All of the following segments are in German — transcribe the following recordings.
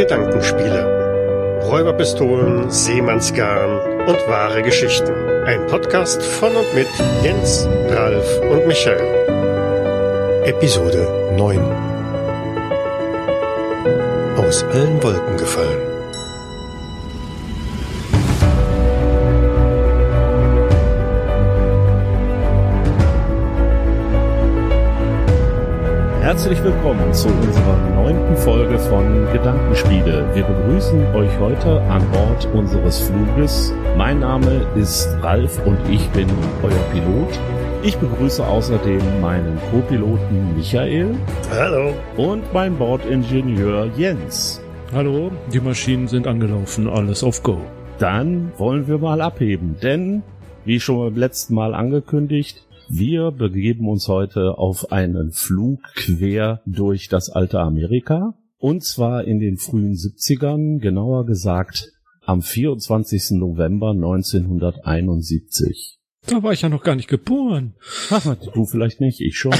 Gedankenspiele. Räuberpistolen, Seemannsgarn und wahre Geschichten. Ein Podcast von und mit Jens, Ralf und Michael. Episode 9. Aus allen Wolken gefallen. Herzlich willkommen zu unserer neunten Folge von Gedankenspiele. Wir begrüßen euch heute an Bord unseres Fluges. Mein Name ist Ralf und ich bin euer Pilot. Ich begrüße außerdem meinen Co-Piloten Michael. Hallo. Und meinen Bordingenieur Jens. Hallo, die Maschinen sind angelaufen, alles auf Go. Dann wollen wir mal abheben, denn, wie schon beim letzten Mal angekündigt, wir begeben uns heute auf einen Flug quer durch das alte Amerika. Und zwar in den frühen 70ern, genauer gesagt am 24. November 1971. Da war ich ja noch gar nicht geboren. Ach, du vielleicht nicht, ich schon.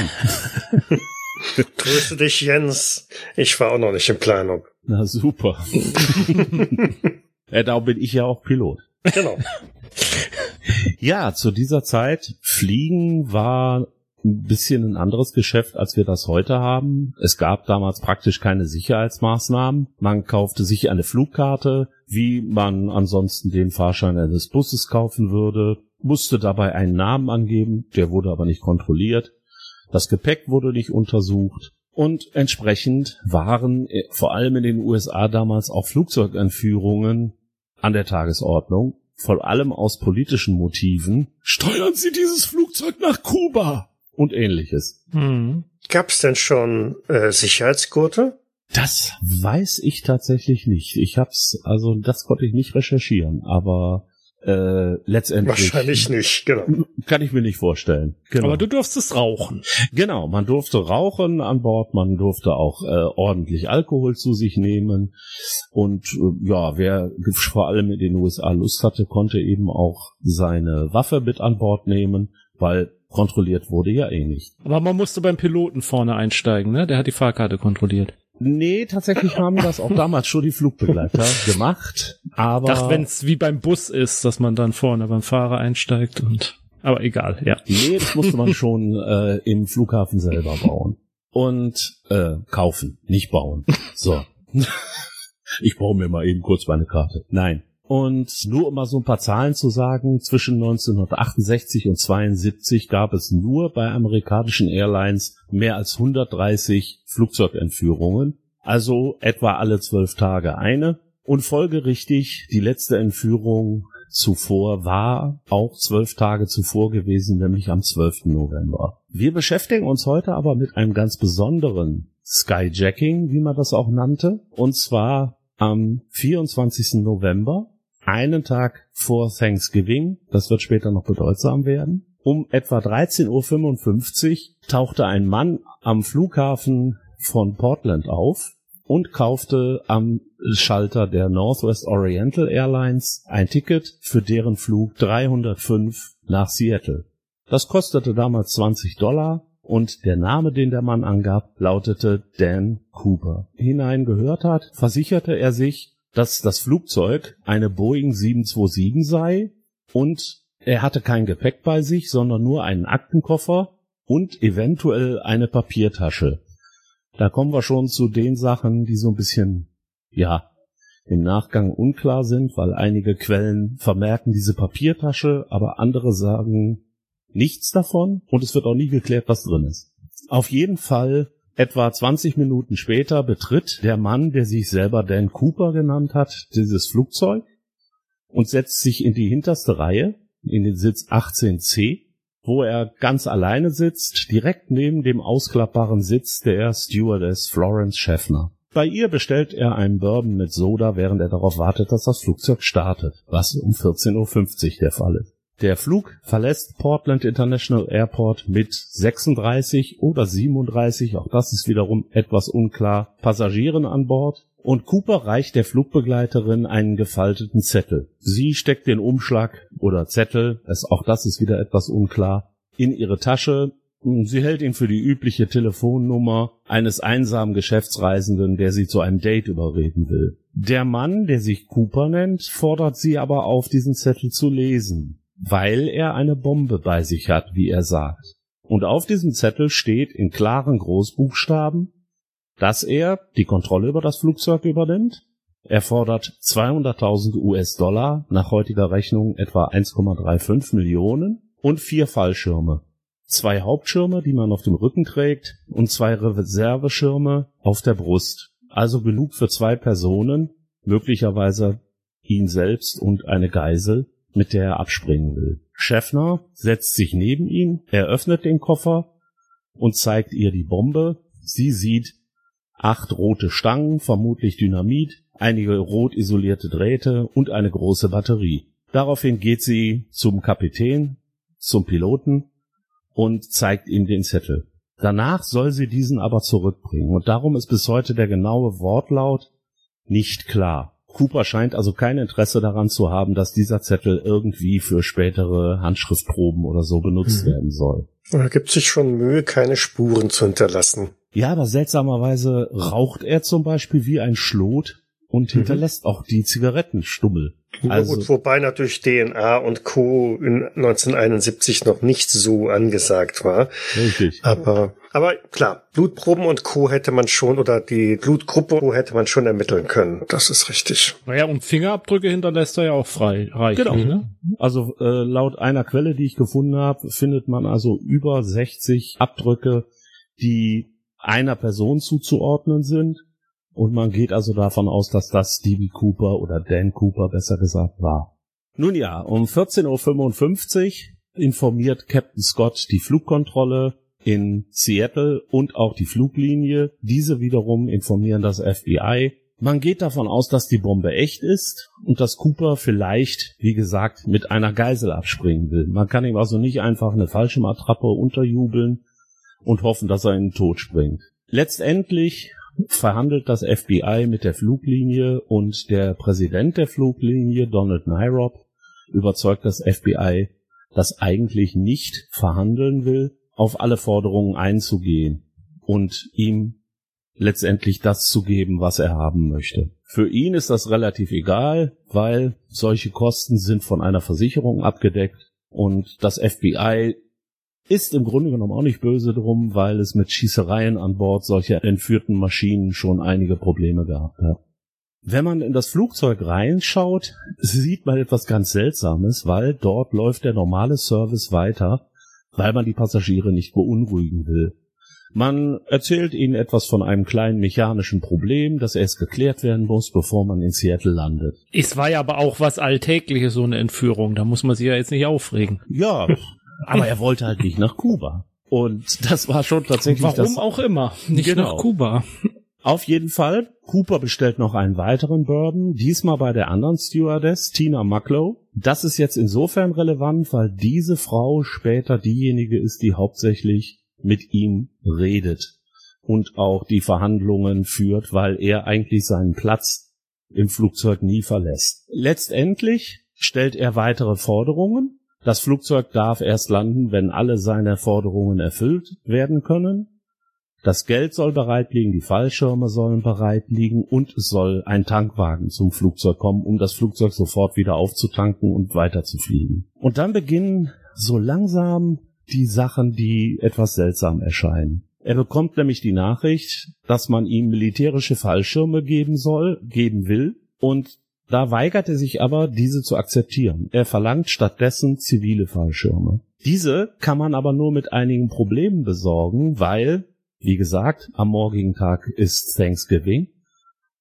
Grüße dich, Jens. Ich war auch noch nicht in Planung. Na super. ja, darum bin ich ja auch Pilot. Genau. Ja, zu dieser Zeit Fliegen war ein bisschen ein anderes Geschäft, als wir das heute haben. Es gab damals praktisch keine Sicherheitsmaßnahmen. Man kaufte sich eine Flugkarte, wie man ansonsten den Fahrschein eines Busses kaufen würde, musste dabei einen Namen angeben, der wurde aber nicht kontrolliert. Das Gepäck wurde nicht untersucht. Und entsprechend waren äh, vor allem in den USA damals auch Flugzeugentführungen an der Tagesordnung vor allem aus politischen Motiven, steuern Sie dieses Flugzeug nach Kuba und ähnliches. Hm. Gab's denn schon äh, Sicherheitsgurte? Das weiß ich tatsächlich nicht. Ich hab's, also das konnte ich nicht recherchieren, aber äh, letztendlich. Wahrscheinlich nicht, genau. Kann ich mir nicht vorstellen. Genau. Aber du durftest rauchen. Genau, man durfte rauchen an Bord, man durfte auch äh, ordentlich Alkohol zu sich nehmen. Und äh, ja, wer vor allem in den USA Lust hatte, konnte eben auch seine Waffe mit an Bord nehmen, weil kontrolliert wurde ja eh nicht. Aber man musste beim Piloten vorne einsteigen, ne? Der hat die Fahrkarte kontrolliert. Nee, tatsächlich haben das auch damals schon die Flugbegleiter gemacht. Aber. Ach, wenn es wie beim Bus ist, dass man dann vorne beim Fahrer einsteigt und. Aber egal, ja. Nee, das musste man schon äh, im Flughafen selber bauen. Und äh, kaufen, nicht bauen. So. ich baue mir mal eben kurz meine Karte. Nein. Und nur um mal so ein paar Zahlen zu sagen, zwischen 1968 und 72 gab es nur bei amerikanischen Airlines mehr als 130 Flugzeugentführungen, also etwa alle zwölf Tage eine. Und folgerichtig, die letzte Entführung zuvor war auch zwölf Tage zuvor gewesen, nämlich am 12. November. Wir beschäftigen uns heute aber mit einem ganz besonderen Skyjacking, wie man das auch nannte, und zwar am 24. November einen Tag vor Thanksgiving, das wird später noch bedeutsam werden. Um etwa 13.55 Uhr tauchte ein Mann am Flughafen von Portland auf und kaufte am Schalter der Northwest Oriental Airlines ein Ticket für deren Flug 305 nach Seattle. Das kostete damals 20 Dollar und der Name, den der Mann angab, lautete Dan Cooper. Hinein gehört hat, versicherte er sich, dass das Flugzeug eine Boeing 727 sei und er hatte kein Gepäck bei sich, sondern nur einen Aktenkoffer und eventuell eine Papiertasche. Da kommen wir schon zu den Sachen, die so ein bisschen, ja, im Nachgang unklar sind, weil einige Quellen vermerken diese Papiertasche, aber andere sagen nichts davon und es wird auch nie geklärt, was drin ist. Auf jeden Fall Etwa 20 Minuten später betritt der Mann, der sich selber Dan Cooper genannt hat, dieses Flugzeug und setzt sich in die hinterste Reihe, in den Sitz 18c, wo er ganz alleine sitzt, direkt neben dem ausklappbaren Sitz der Stewardess Florence Schäffner. Bei ihr bestellt er einen Bourbon mit Soda, während er darauf wartet, dass das Flugzeug startet, was um 14.50 Uhr der Fall ist. Der Flug verlässt Portland International Airport mit 36 oder 37, auch das ist wiederum etwas unklar, Passagieren an Bord und Cooper reicht der Flugbegleiterin einen gefalteten Zettel. Sie steckt den Umschlag oder Zettel, es, auch das ist wieder etwas unklar, in ihre Tasche Sie hält ihn für die übliche Telefonnummer eines einsamen Geschäftsreisenden, der sie zu einem Date überreden will. Der Mann, der sich Cooper nennt, fordert sie aber auf, diesen Zettel zu lesen, weil er eine Bombe bei sich hat, wie er sagt. Und auf diesem Zettel steht in klaren Großbuchstaben, dass er die Kontrolle über das Flugzeug übernimmt. Er fordert 200.000 US-Dollar, nach heutiger Rechnung etwa 1,35 Millionen, und vier Fallschirme zwei Hauptschirme, die man auf dem Rücken trägt, und zwei Reserveschirme auf der Brust. Also genug für zwei Personen, möglicherweise ihn selbst und eine Geisel, mit der er abspringen will. Schäffner setzt sich neben ihn, er öffnet den Koffer und zeigt ihr die Bombe. Sie sieht acht rote Stangen, vermutlich Dynamit, einige rot isolierte Drähte und eine große Batterie. Daraufhin geht sie zum Kapitän, zum Piloten und zeigt ihm den Zettel. Danach soll sie diesen aber zurückbringen und darum ist bis heute der genaue Wortlaut nicht klar. Cooper scheint also kein Interesse daran zu haben, dass dieser Zettel irgendwie für spätere Handschriftproben oder so benutzt mhm. werden soll. Er gibt sich schon Mühe, keine Spuren zu hinterlassen. Ja, aber seltsamerweise raucht er zum Beispiel wie ein Schlot und mhm. hinterlässt auch die Zigarettenstummel. Also, gut, wobei natürlich DNA und Co. in 1971 noch nicht so angesagt war. Richtig. Aber, aber klar, Blutproben und Co. hätte man schon, oder die Blutgruppe hätte man schon ermitteln können. Das ist richtig. Naja, und Fingerabdrücke hinterlässt er ja auch frei. Reichlich, genau. Ne? Also äh, laut einer Quelle, die ich gefunden habe, findet man also über 60 Abdrücke, die einer Person zuzuordnen sind und man geht also davon aus, dass das Stevie Cooper oder Dan Cooper besser gesagt war. Nun ja, um 14.55 Uhr informiert Captain Scott die Flugkontrolle in Seattle und auch die Fluglinie. Diese wiederum informieren das FBI. Man geht davon aus, dass die Bombe echt ist und dass Cooper vielleicht, wie gesagt, mit einer Geisel abspringen will. Man kann ihm also nicht einfach eine falsche Attrappe unterjubeln und hoffen, dass er in den Tod springt. Letztendlich verhandelt das FBI mit der Fluglinie und der Präsident der Fluglinie, Donald Nyrop, überzeugt das FBI, das eigentlich nicht verhandeln will, auf alle Forderungen einzugehen und ihm letztendlich das zu geben, was er haben möchte. Für ihn ist das relativ egal, weil solche Kosten sind von einer Versicherung abgedeckt und das FBI ist im Grunde genommen auch nicht böse drum, weil es mit Schießereien an Bord solcher entführten Maschinen schon einige Probleme gehabt hat. Wenn man in das Flugzeug reinschaut, sieht man etwas ganz Seltsames, weil dort läuft der normale Service weiter, weil man die Passagiere nicht beunruhigen will. Man erzählt ihnen etwas von einem kleinen mechanischen Problem, das erst geklärt werden muss, bevor man in Seattle landet. Es war ja aber auch was Alltägliches, so eine Entführung. Da muss man sich ja jetzt nicht aufregen. Ja, aber er wollte halt nicht nach Kuba. Und das war schon tatsächlich Warum das, auch immer, nicht genau. nach Kuba. Auf jeden Fall, Cooper bestellt noch einen weiteren Bourbon, diesmal bei der anderen Stewardess, Tina Mucklow. Das ist jetzt insofern relevant, weil diese Frau später diejenige ist, die hauptsächlich mit ihm redet und auch die Verhandlungen führt, weil er eigentlich seinen Platz im Flugzeug nie verlässt. Letztendlich stellt er weitere Forderungen, das Flugzeug darf erst landen, wenn alle seine Forderungen erfüllt werden können. Das Geld soll bereit liegen, die Fallschirme sollen bereit liegen und es soll ein Tankwagen zum Flugzeug kommen, um das Flugzeug sofort wieder aufzutanken und weiterzufliegen. Und dann beginnen so langsam die Sachen, die etwas seltsam erscheinen. Er bekommt nämlich die Nachricht, dass man ihm militärische Fallschirme geben soll, geben will, und da weigert er sich aber, diese zu akzeptieren. Er verlangt stattdessen zivile Fallschirme. Diese kann man aber nur mit einigen Problemen besorgen, weil, wie gesagt, am morgigen Tag ist Thanksgiving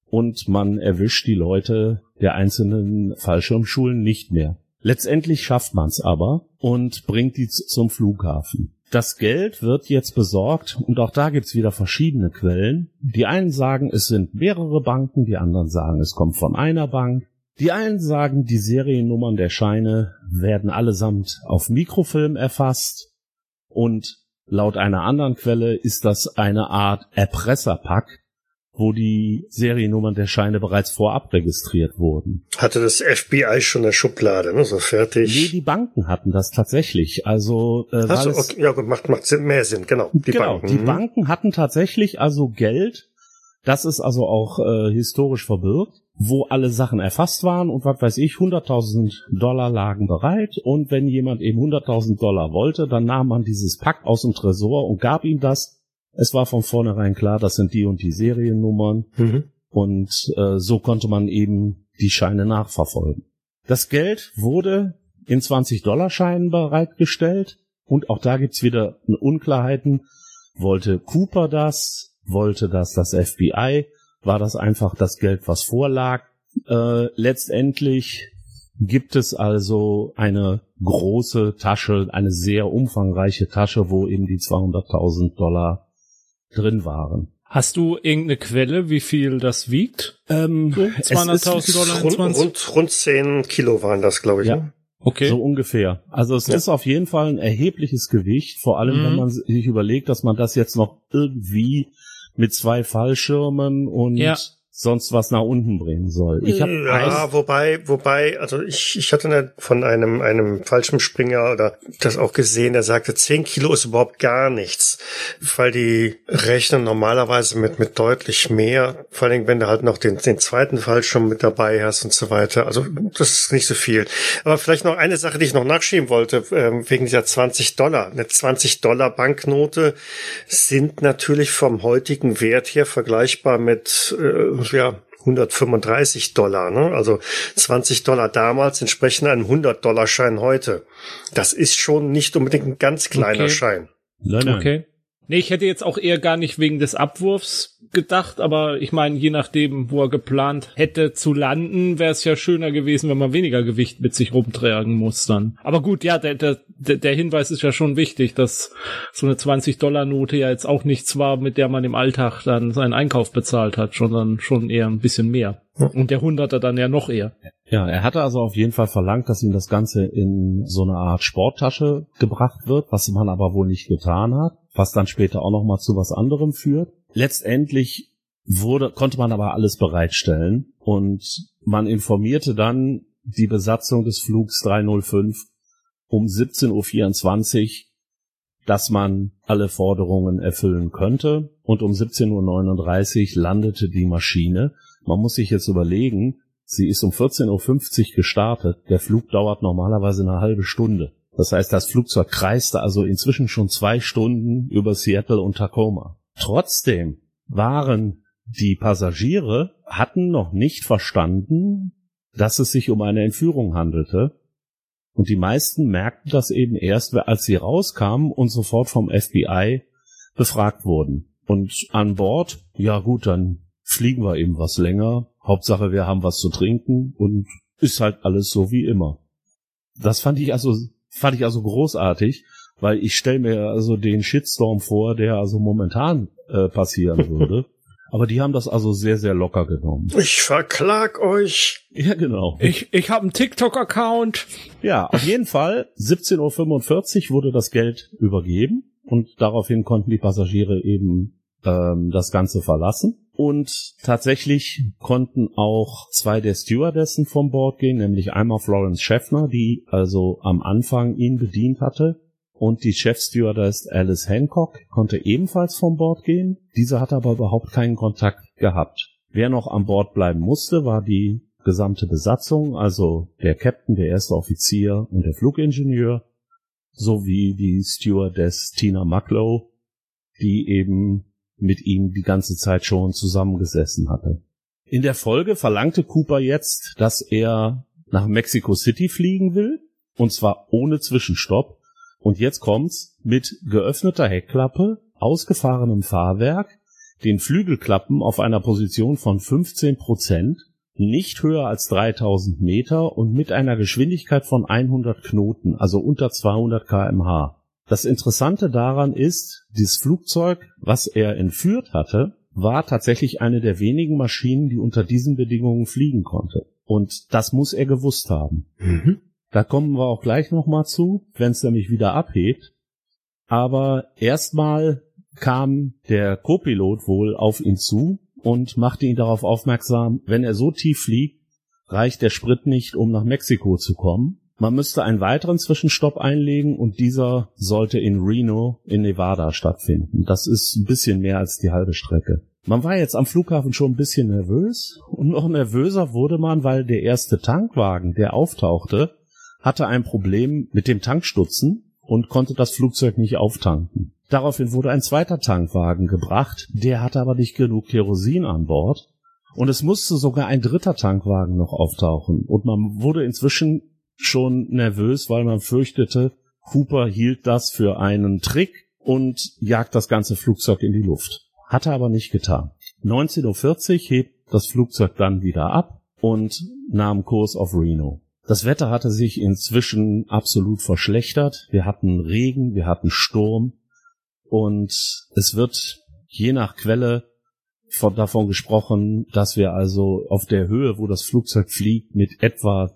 und man erwischt die Leute der einzelnen Fallschirmschulen nicht mehr. Letztendlich schafft man es aber und bringt die zum Flughafen. Das Geld wird jetzt besorgt und auch da gibt's wieder verschiedene Quellen. Die einen sagen, es sind mehrere Banken, die anderen sagen, es kommt von einer Bank. Die einen sagen, die Seriennummern der Scheine werden allesamt auf Mikrofilm erfasst und laut einer anderen Quelle ist das eine Art Erpresserpack, wo die Seriennummern der Scheine bereits vorab registriert wurden. Hatte das FBI schon eine Schublade, ne, so fertig? Nee, die Banken hatten das tatsächlich. Also, äh, so, okay, ja gut, macht, macht mehr Sinn, genau. Die genau, Banken. die mhm. Banken hatten tatsächlich also Geld, das ist also auch äh, historisch verbirgt, wo alle Sachen erfasst waren und was weiß ich, 100.000 Dollar lagen bereit und wenn jemand eben 100.000 Dollar wollte, dann nahm man dieses Pack aus dem Tresor und gab ihm das es war von vornherein klar, das sind die und die Seriennummern. Mhm. Und äh, so konnte man eben die Scheine nachverfolgen. Das Geld wurde in 20-Dollar-Scheinen bereitgestellt. Und auch da gibt's wieder Unklarheiten. Wollte Cooper das? Wollte das das FBI? War das einfach das Geld, was vorlag? Äh, letztendlich gibt es also eine große Tasche, eine sehr umfangreiche Tasche, wo eben die 200.000 Dollar drin waren. Hast du irgendeine Quelle, wie viel das wiegt? Ähm, so 200.000 Dollar rund, rund, rund 10 Kilo waren das, glaube ich. Ja. Ne? Okay. So ungefähr. Also es ja. ist auf jeden Fall ein erhebliches Gewicht, vor allem mhm. wenn man sich überlegt, dass man das jetzt noch irgendwie mit zwei Fallschirmen und ja sonst was nach unten bringen soll. Ich hab ja, wobei, wobei, also ich, ich hatte von einem, einem Fallschirmspringer oder das auch gesehen, der sagte, 10 Kilo ist überhaupt gar nichts, weil die rechnen normalerweise mit, mit deutlich mehr, vor allem wenn du halt noch den, den zweiten Fallschirm mit dabei hast und so weiter. Also das ist nicht so viel. Aber vielleicht noch eine Sache, die ich noch nachschieben wollte, ähm, wegen dieser 20 Dollar. Eine 20 Dollar Banknote sind natürlich vom heutigen Wert her vergleichbar mit äh, ja 135 Dollar, ne? Also 20 Dollar damals entsprechen einem 100 Dollar Schein heute. Das ist schon nicht unbedingt ein ganz kleiner okay. Schein. Nein, nein. Okay. Nee, ich hätte jetzt auch eher gar nicht wegen des Abwurfs gedacht, aber ich meine, je nachdem, wo er geplant hätte zu landen, wäre es ja schöner gewesen, wenn man weniger Gewicht mit sich rumtragen muss dann. Aber gut, ja, der, der, der Hinweis ist ja schon wichtig, dass so eine 20-Dollar-Note ja jetzt auch nichts war, mit der man im Alltag dann seinen Einkauf bezahlt hat, sondern schon eher ein bisschen mehr. Und der Hunderter dann ja noch eher. Ja, er hatte also auf jeden Fall verlangt, dass ihm das Ganze in so eine Art Sporttasche gebracht wird, was man aber wohl nicht getan hat was dann später auch noch mal zu was anderem führt. Letztendlich wurde, konnte man aber alles bereitstellen und man informierte dann die Besatzung des Flugs 305 um 17.24 Uhr, dass man alle Forderungen erfüllen könnte und um 17.39 Uhr landete die Maschine. Man muss sich jetzt überlegen, sie ist um 14.50 Uhr gestartet, der Flug dauert normalerweise eine halbe Stunde. Das heißt, das Flugzeug kreiste also inzwischen schon zwei Stunden über Seattle und Tacoma. Trotzdem waren die Passagiere hatten noch nicht verstanden, dass es sich um eine Entführung handelte. Und die meisten merkten das eben erst, als sie rauskamen und sofort vom FBI befragt wurden. Und an Bord, ja gut, dann fliegen wir eben was länger. Hauptsache, wir haben was zu trinken und ist halt alles so wie immer. Das fand ich also fand ich also großartig, weil ich stelle mir also den Shitstorm vor, der also momentan äh, passieren würde. Aber die haben das also sehr, sehr locker genommen. Ich verklag euch. Ja, genau. Ich, ich habe einen TikTok-Account. Ja, auf jeden Fall. 17.45 Uhr wurde das Geld übergeben und daraufhin konnten die Passagiere eben ähm, das Ganze verlassen. Und tatsächlich konnten auch zwei der Stewardessen vom Bord gehen, nämlich einmal Florence Schäffner, die also am Anfang ihn bedient hatte, und die Chefstewardess Alice Hancock konnte ebenfalls vom Bord gehen. Diese hatte aber überhaupt keinen Kontakt gehabt. Wer noch an Bord bleiben musste, war die gesamte Besatzung, also der Captain, der erste Offizier und der Flugingenieur, sowie die Stewardess Tina Mucklow, die eben mit ihm die ganze Zeit schon zusammengesessen hatte. In der Folge verlangte Cooper jetzt, dass er nach Mexico City fliegen will, und zwar ohne Zwischenstopp. Und jetzt kommt's mit geöffneter Heckklappe, ausgefahrenem Fahrwerk, den Flügelklappen auf einer Position von 15 Prozent, nicht höher als 3000 Meter und mit einer Geschwindigkeit von 100 Knoten, also unter 200 kmh. Das Interessante daran ist, dieses Flugzeug, was er entführt hatte, war tatsächlich eine der wenigen Maschinen, die unter diesen Bedingungen fliegen konnte. Und das muss er gewusst haben. Mhm. Da kommen wir auch gleich nochmal zu, wenn es nämlich wieder abhebt. Aber erstmal kam der Co-Pilot wohl auf ihn zu und machte ihn darauf aufmerksam, wenn er so tief fliegt, reicht der Sprit nicht, um nach Mexiko zu kommen. Man müsste einen weiteren Zwischenstopp einlegen und dieser sollte in Reno in Nevada stattfinden. Das ist ein bisschen mehr als die halbe Strecke. Man war jetzt am Flughafen schon ein bisschen nervös und noch nervöser wurde man, weil der erste Tankwagen, der auftauchte, hatte ein Problem mit dem Tankstutzen und konnte das Flugzeug nicht auftanken. Daraufhin wurde ein zweiter Tankwagen gebracht, der hatte aber nicht genug Kerosin an Bord und es musste sogar ein dritter Tankwagen noch auftauchen und man wurde inzwischen schon nervös, weil man fürchtete, Cooper hielt das für einen Trick und jagt das ganze Flugzeug in die Luft. Hat er aber nicht getan. 19.40 Uhr hebt das Flugzeug dann wieder ab und nahm Kurs auf Reno. Das Wetter hatte sich inzwischen absolut verschlechtert. Wir hatten Regen, wir hatten Sturm und es wird je nach Quelle von, davon gesprochen, dass wir also auf der Höhe, wo das Flugzeug fliegt, mit etwa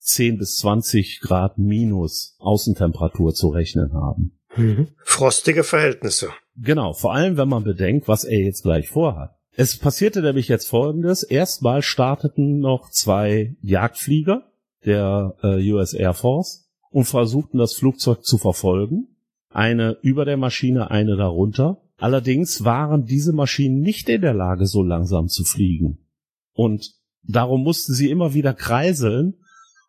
10 bis 20 Grad minus Außentemperatur zu rechnen haben. Mhm. Frostige Verhältnisse. Genau, vor allem wenn man bedenkt, was er jetzt gleich vorhat. Es passierte nämlich jetzt folgendes. Erstmal starteten noch zwei Jagdflieger der äh, US Air Force und versuchten das Flugzeug zu verfolgen. Eine über der Maschine, eine darunter. Allerdings waren diese Maschinen nicht in der Lage, so langsam zu fliegen. Und darum mussten sie immer wieder kreiseln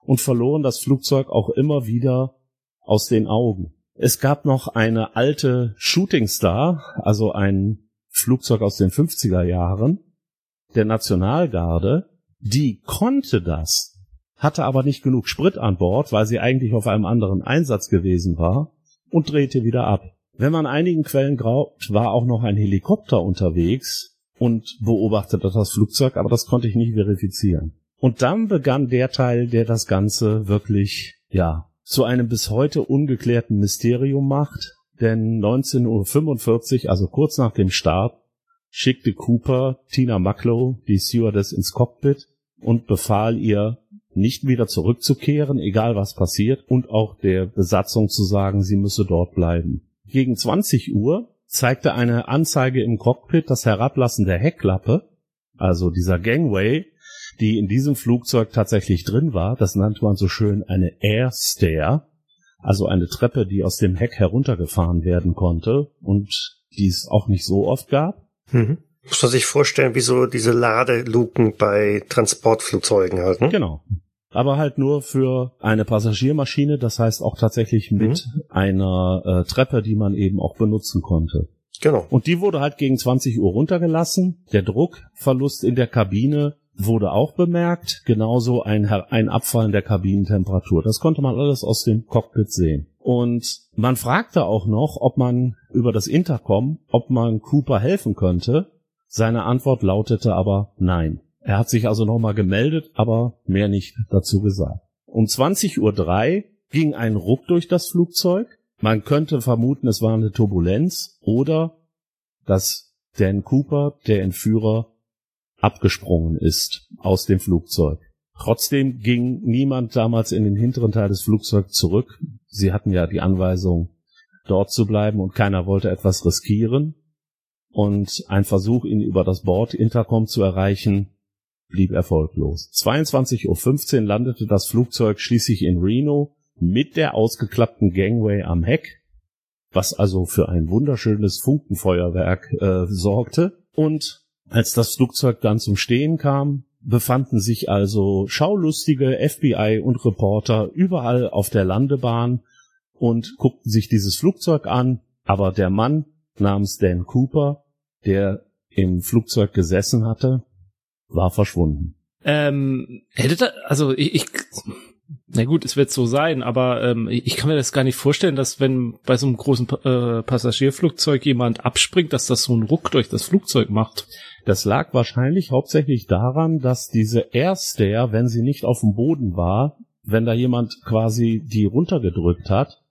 und verloren das Flugzeug auch immer wieder aus den Augen. Es gab noch eine alte Shooting Star, also ein Flugzeug aus den 50er Jahren, der Nationalgarde, die konnte das, hatte aber nicht genug Sprit an Bord, weil sie eigentlich auf einem anderen Einsatz gewesen war und drehte wieder ab. Wenn man einigen Quellen glaubt, war auch noch ein Helikopter unterwegs und beobachtete das Flugzeug, aber das konnte ich nicht verifizieren. Und dann begann der Teil, der das Ganze wirklich, ja, zu einem bis heute ungeklärten Mysterium macht, denn 19.45 Uhr, also kurz nach dem Start, schickte Cooper Tina Mucklow, die Stewardess, ins Cockpit und befahl ihr, nicht wieder zurückzukehren, egal was passiert, und auch der Besatzung zu sagen, sie müsse dort bleiben. Gegen 20 Uhr zeigte eine Anzeige im Cockpit das Herablassen der Heckklappe, also dieser Gangway, die in diesem Flugzeug tatsächlich drin war. Das nannte man so schön eine Air Stair, also eine Treppe, die aus dem Heck heruntergefahren werden konnte und die es auch nicht so oft gab. Mhm. Muss man sich vorstellen, wie so diese Ladeluken bei Transportflugzeugen halt. Ne? Genau. Aber halt nur für eine Passagiermaschine, das heißt auch tatsächlich mit mhm. einer äh, Treppe, die man eben auch benutzen konnte. Genau. Und die wurde halt gegen 20 Uhr runtergelassen. Der Druckverlust in der Kabine wurde auch bemerkt, genauso ein, ein Abfallen der Kabinentemperatur. Das konnte man alles aus dem Cockpit sehen. Und man fragte auch noch, ob man über das Intercom, ob man Cooper helfen könnte. Seine Antwort lautete aber nein. Er hat sich also nochmal gemeldet, aber mehr nicht dazu gesagt. Um 20.03 Uhr ging ein Ruck durch das Flugzeug. Man könnte vermuten, es war eine Turbulenz oder dass Dan Cooper, der Entführer, abgesprungen ist aus dem Flugzeug. Trotzdem ging niemand damals in den hinteren Teil des Flugzeugs zurück. Sie hatten ja die Anweisung, dort zu bleiben und keiner wollte etwas riskieren. Und ein Versuch, ihn über das Bordintercom zu erreichen, blieb erfolglos. 22.15 Uhr landete das Flugzeug schließlich in Reno mit der ausgeklappten Gangway am Heck, was also für ein wunderschönes Funkenfeuerwerk äh, sorgte. Und als das Flugzeug dann zum Stehen kam, befanden sich also schaulustige FBI und Reporter überall auf der Landebahn und guckten sich dieses Flugzeug an, aber der Mann namens Dan Cooper, der im Flugzeug gesessen hatte, war verschwunden. Ähm, hätte da, also ich, ich na gut, es wird so sein, aber ähm, ich kann mir das gar nicht vorstellen, dass wenn bei so einem großen äh, Passagierflugzeug jemand abspringt, dass das so einen Ruck durch das Flugzeug macht. Das lag wahrscheinlich hauptsächlich daran, dass diese Airstair, wenn sie nicht auf dem Boden war, wenn da jemand quasi die runtergedrückt hat,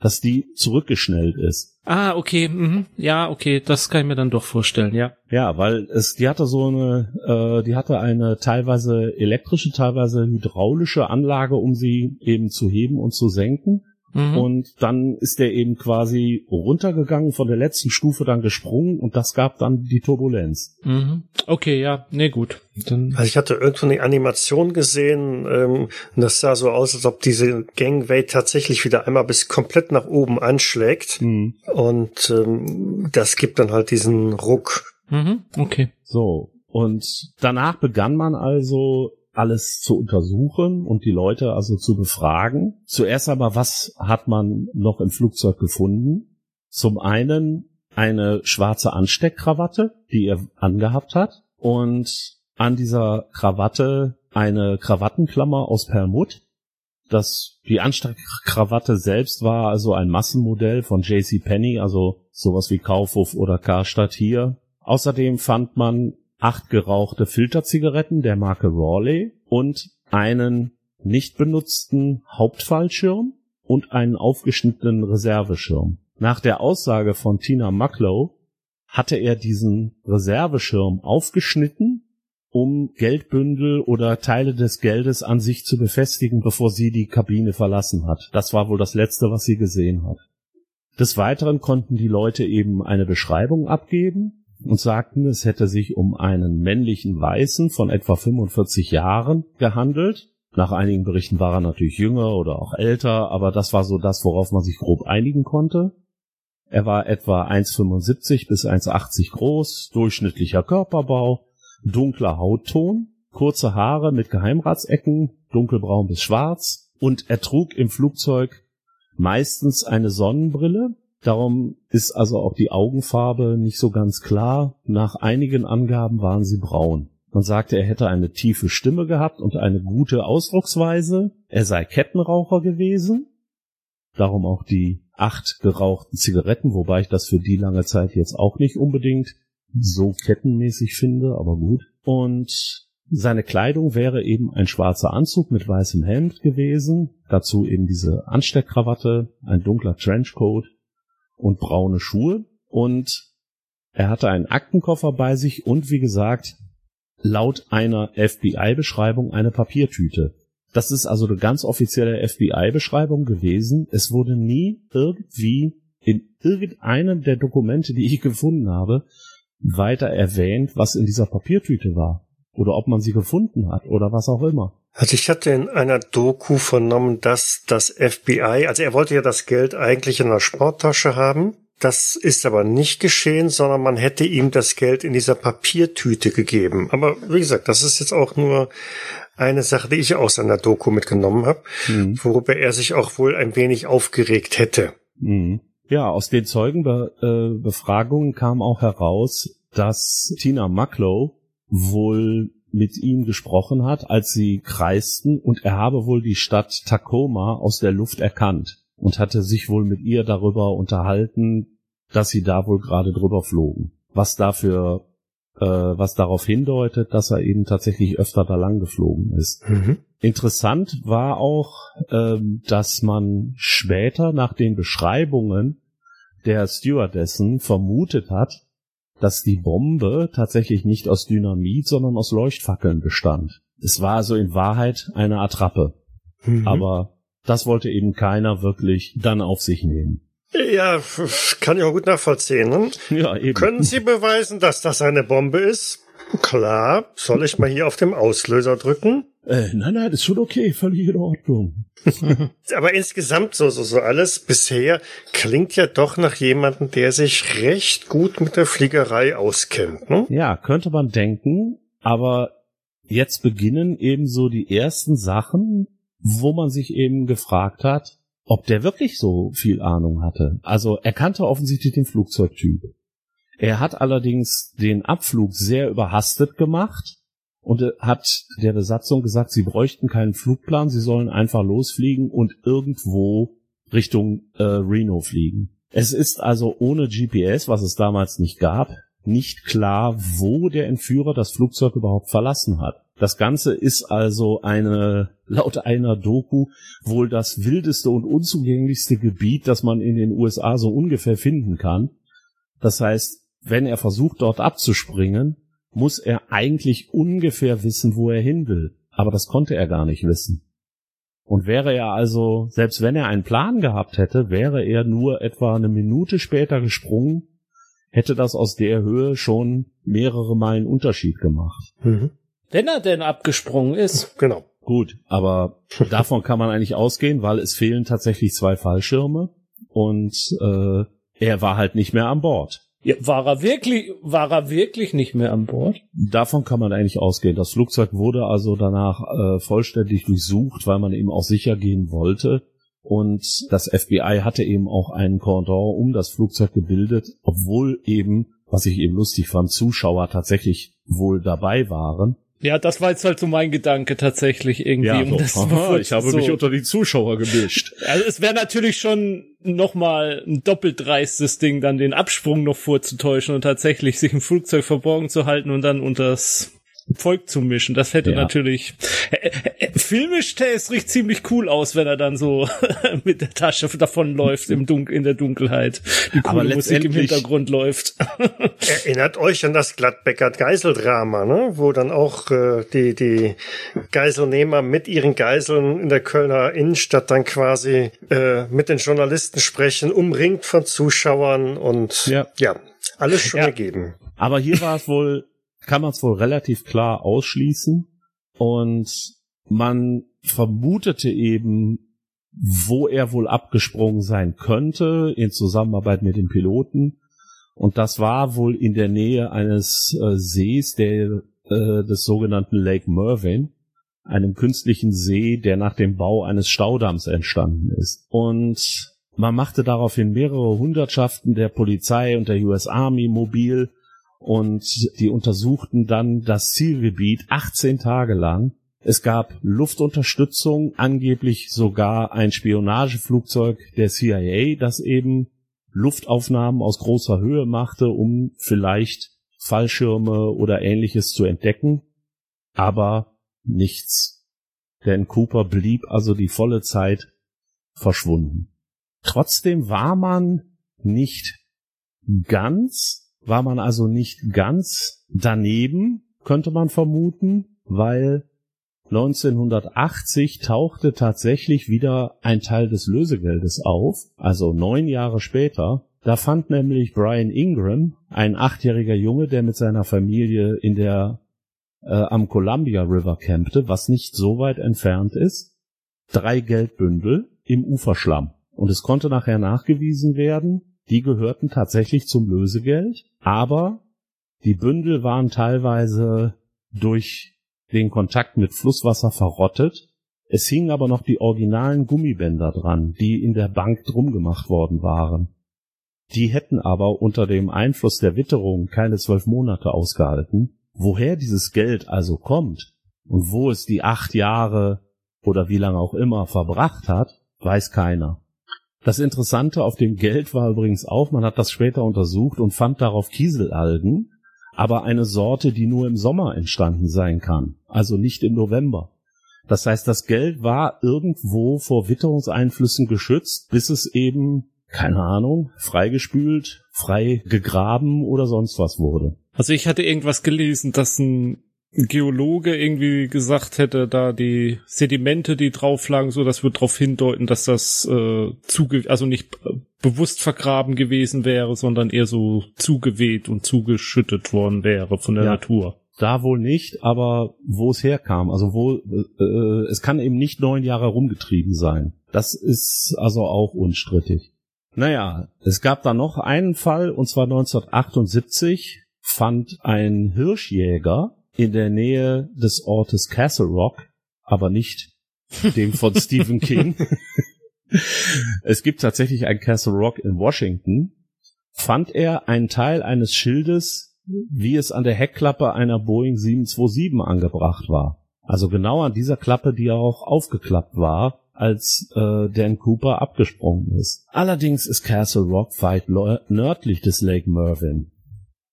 dass die zurückgeschnellt ist. Ah, okay, mhm. ja, okay, das kann ich mir dann doch vorstellen, ja. Ja, weil es, die hatte so eine, äh, die hatte eine teilweise elektrische, teilweise hydraulische Anlage, um sie eben zu heben und zu senken. Mhm. Und dann ist er eben quasi runtergegangen, von der letzten Stufe dann gesprungen und das gab dann die Turbulenz. Mhm. Okay, ja, nee, gut. Dann also ich hatte irgendwo eine Animation gesehen ähm, und das sah so aus, als ob diese Gangway tatsächlich wieder einmal bis komplett nach oben anschlägt. Mhm. Und ähm, das gibt dann halt diesen Ruck. Mhm. Okay. So. Und danach begann man also alles zu untersuchen und die Leute also zu befragen. Zuerst aber, was hat man noch im Flugzeug gefunden? Zum einen eine schwarze Ansteckkrawatte, die er angehabt hat und an dieser Krawatte eine Krawattenklammer aus Perlmutt. Das, die Ansteckkrawatte selbst war also ein Massenmodell von JC Penney, also sowas wie Kaufhof oder Karstadt hier. Außerdem fand man acht gerauchte Filterzigaretten der Marke Rawley und einen nicht benutzten Hauptfallschirm und einen aufgeschnittenen Reserveschirm. Nach der Aussage von Tina Mucklow hatte er diesen Reserveschirm aufgeschnitten, um Geldbündel oder Teile des Geldes an sich zu befestigen, bevor sie die Kabine verlassen hat. Das war wohl das Letzte, was sie gesehen hat. Des Weiteren konnten die Leute eben eine Beschreibung abgeben, und sagten, es hätte sich um einen männlichen Weißen von etwa 45 Jahren gehandelt. Nach einigen Berichten war er natürlich jünger oder auch älter, aber das war so das, worauf man sich grob einigen konnte. Er war etwa 1,75 bis 1,80 groß, durchschnittlicher Körperbau, dunkler Hautton, kurze Haare mit Geheimratsecken, dunkelbraun bis schwarz und er trug im Flugzeug meistens eine Sonnenbrille, Darum ist also auch die Augenfarbe nicht so ganz klar. Nach einigen Angaben waren sie braun. Man sagte, er hätte eine tiefe Stimme gehabt und eine gute Ausdrucksweise. Er sei Kettenraucher gewesen. Darum auch die acht gerauchten Zigaretten, wobei ich das für die lange Zeit jetzt auch nicht unbedingt so kettenmäßig finde, aber gut. Und seine Kleidung wäre eben ein schwarzer Anzug mit weißem Hemd gewesen, dazu eben diese Ansteckkrawatte, ein dunkler Trenchcoat und braune Schuhe und er hatte einen Aktenkoffer bei sich und wie gesagt, laut einer FBI-Beschreibung eine Papiertüte. Das ist also eine ganz offizielle FBI-Beschreibung gewesen. Es wurde nie irgendwie in irgendeinem der Dokumente, die ich gefunden habe, weiter erwähnt, was in dieser Papiertüte war. Oder ob man sie gefunden hat oder was auch immer. Also ich hatte in einer Doku vernommen, dass das FBI, also er wollte ja das Geld eigentlich in der Sporttasche haben. Das ist aber nicht geschehen, sondern man hätte ihm das Geld in dieser Papiertüte gegeben. Aber wie gesagt, das ist jetzt auch nur eine Sache, die ich aus einer Doku mitgenommen habe, mhm. worüber er sich auch wohl ein wenig aufgeregt hätte. Mhm. Ja, aus den Zeugenbefragungen äh, kam auch heraus, dass Tina Mucklow wohl mit ihm gesprochen hat, als sie kreisten, und er habe wohl die Stadt Tacoma aus der Luft erkannt und hatte sich wohl mit ihr darüber unterhalten, dass sie da wohl gerade drüber flogen. Was dafür, äh, was darauf hindeutet, dass er eben tatsächlich öfter da lang geflogen ist. Mhm. Interessant war auch, ähm, dass man später nach den Beschreibungen der Stewardessen vermutet hat, dass die Bombe tatsächlich nicht aus Dynamit, sondern aus Leuchtfackeln bestand. Es war also in Wahrheit eine Attrappe. Mhm. Aber das wollte eben keiner wirklich dann auf sich nehmen. Ja, kann ich auch gut nachvollziehen. Ne? Ja, eben. Können Sie beweisen, dass das eine Bombe ist? Klar. Soll ich mal hier auf dem Auslöser drücken? Äh, nein, nein, ist schon okay, völlig in Ordnung. Aber insgesamt so, so, so alles bisher klingt ja doch nach jemandem, der sich recht gut mit der Fliegerei auskennt. Ne? Ja, könnte man denken, aber jetzt beginnen eben so die ersten Sachen, wo man sich eben gefragt hat, ob der wirklich so viel Ahnung hatte. Also er kannte offensichtlich den Flugzeugtyp. Er hat allerdings den Abflug sehr überhastet gemacht und hat der Besatzung gesagt, sie bräuchten keinen Flugplan, sie sollen einfach losfliegen und irgendwo Richtung äh, Reno fliegen. Es ist also ohne GPS, was es damals nicht gab, nicht klar, wo der Entführer das Flugzeug überhaupt verlassen hat. Das Ganze ist also eine, laut einer Doku, wohl das wildeste und unzugänglichste Gebiet, das man in den USA so ungefähr finden kann. Das heißt, wenn er versucht, dort abzuspringen, muss er eigentlich ungefähr wissen, wo er hin will. Aber das konnte er gar nicht wissen. Und wäre er also, selbst wenn er einen Plan gehabt hätte, wäre er nur etwa eine Minute später gesprungen, hätte das aus der Höhe schon mehrere Meilen Unterschied gemacht. Mhm. Wenn er denn abgesprungen ist. Genau. Gut, aber davon kann man eigentlich ausgehen, weil es fehlen tatsächlich zwei Fallschirme und äh, er war halt nicht mehr an Bord. Ja, war er wirklich, war er wirklich nicht mehr an Bord? Davon kann man eigentlich ausgehen. Das Flugzeug wurde also danach äh, vollständig durchsucht, weil man eben auch sicher gehen wollte. Und das FBI hatte eben auch einen Cordon um das Flugzeug gebildet, obwohl eben, was ich eben lustig fand, Zuschauer tatsächlich wohl dabei waren. Ja, das war jetzt halt so mein Gedanke tatsächlich irgendwie. Ja, so, um aha, ich habe so. mich unter die Zuschauer gemischt. Also es wäre natürlich schon nochmal ein doppelt dreistes Ding, dann den Absprung noch vorzutäuschen und tatsächlich sich im Flugzeug verborgen zu halten und dann unters Volk zu mischen. Das hätte ja. natürlich äh, äh, filmisch es riecht ziemlich cool aus, wenn er dann so mit der Tasche davonläuft im Dun in der Dunkelheit. Die coole Aber Musik im Hintergrund läuft. Erinnert euch an das Gladbecker Geiseldrama, ne? wo dann auch äh, die die Geiselnehmer mit ihren Geiseln in der Kölner Innenstadt dann quasi äh, mit den Journalisten sprechen, umringt von Zuschauern und ja, ja alles schon ja. ergeben. Aber hier war es wohl kann man es wohl relativ klar ausschließen. Und man vermutete eben, wo er wohl abgesprungen sein könnte, in Zusammenarbeit mit dem Piloten. Und das war wohl in der Nähe eines äh, Sees, der äh, des sogenannten Lake Mervyn, einem künstlichen See, der nach dem Bau eines Staudamms entstanden ist. Und man machte daraufhin mehrere Hundertschaften der Polizei und der US Army mobil, und die untersuchten dann das Zielgebiet 18 Tage lang. Es gab Luftunterstützung, angeblich sogar ein Spionageflugzeug der CIA, das eben Luftaufnahmen aus großer Höhe machte, um vielleicht Fallschirme oder ähnliches zu entdecken. Aber nichts. Denn Cooper blieb also die volle Zeit verschwunden. Trotzdem war man nicht ganz war man also nicht ganz daneben, könnte man vermuten, weil 1980 tauchte tatsächlich wieder ein Teil des Lösegeldes auf, also neun Jahre später. Da fand nämlich Brian Ingram, ein achtjähriger Junge, der mit seiner Familie in der äh, am Columbia River campte, was nicht so weit entfernt ist, drei Geldbündel im Uferschlamm. Und es konnte nachher nachgewiesen werden, die gehörten tatsächlich zum Lösegeld, aber die Bündel waren teilweise durch den Kontakt mit Flusswasser verrottet. Es hingen aber noch die originalen Gummibänder dran, die in der Bank drum gemacht worden waren. Die hätten aber unter dem Einfluss der Witterung keine zwölf Monate ausgehalten. Woher dieses Geld also kommt und wo es die acht Jahre oder wie lange auch immer verbracht hat, weiß keiner. Das Interessante auf dem Geld war übrigens auch, man hat das später untersucht und fand darauf Kieselalgen, aber eine Sorte, die nur im Sommer entstanden sein kann, also nicht im November. Das heißt, das Geld war irgendwo vor Witterungseinflüssen geschützt, bis es eben, keine Ahnung, freigespült, frei gegraben oder sonst was wurde. Also ich hatte irgendwas gelesen, dass ein Geologe irgendwie gesagt hätte, da die Sedimente, die drauf lagen, so, das wird darauf hindeuten, dass das äh, zuge also nicht äh, bewusst vergraben gewesen wäre, sondern eher so zugeweht und zugeschüttet worden wäre von der ja, Natur. Da wohl nicht, aber wo es herkam, also wo äh, äh, es kann eben nicht neun Jahre rumgetrieben sein. Das ist also auch unstrittig. Naja, es gab da noch einen Fall, und zwar 1978 fand ein Hirschjäger in der Nähe des Ortes Castle Rock, aber nicht dem von Stephen King. es gibt tatsächlich ein Castle Rock in Washington. Fand er einen Teil eines Schildes, wie es an der Heckklappe einer Boeing 727 angebracht war. Also genau an dieser Klappe, die auch aufgeklappt war, als äh, Dan Cooper abgesprungen ist. Allerdings ist Castle Rock weit nördlich des Lake Mervyn.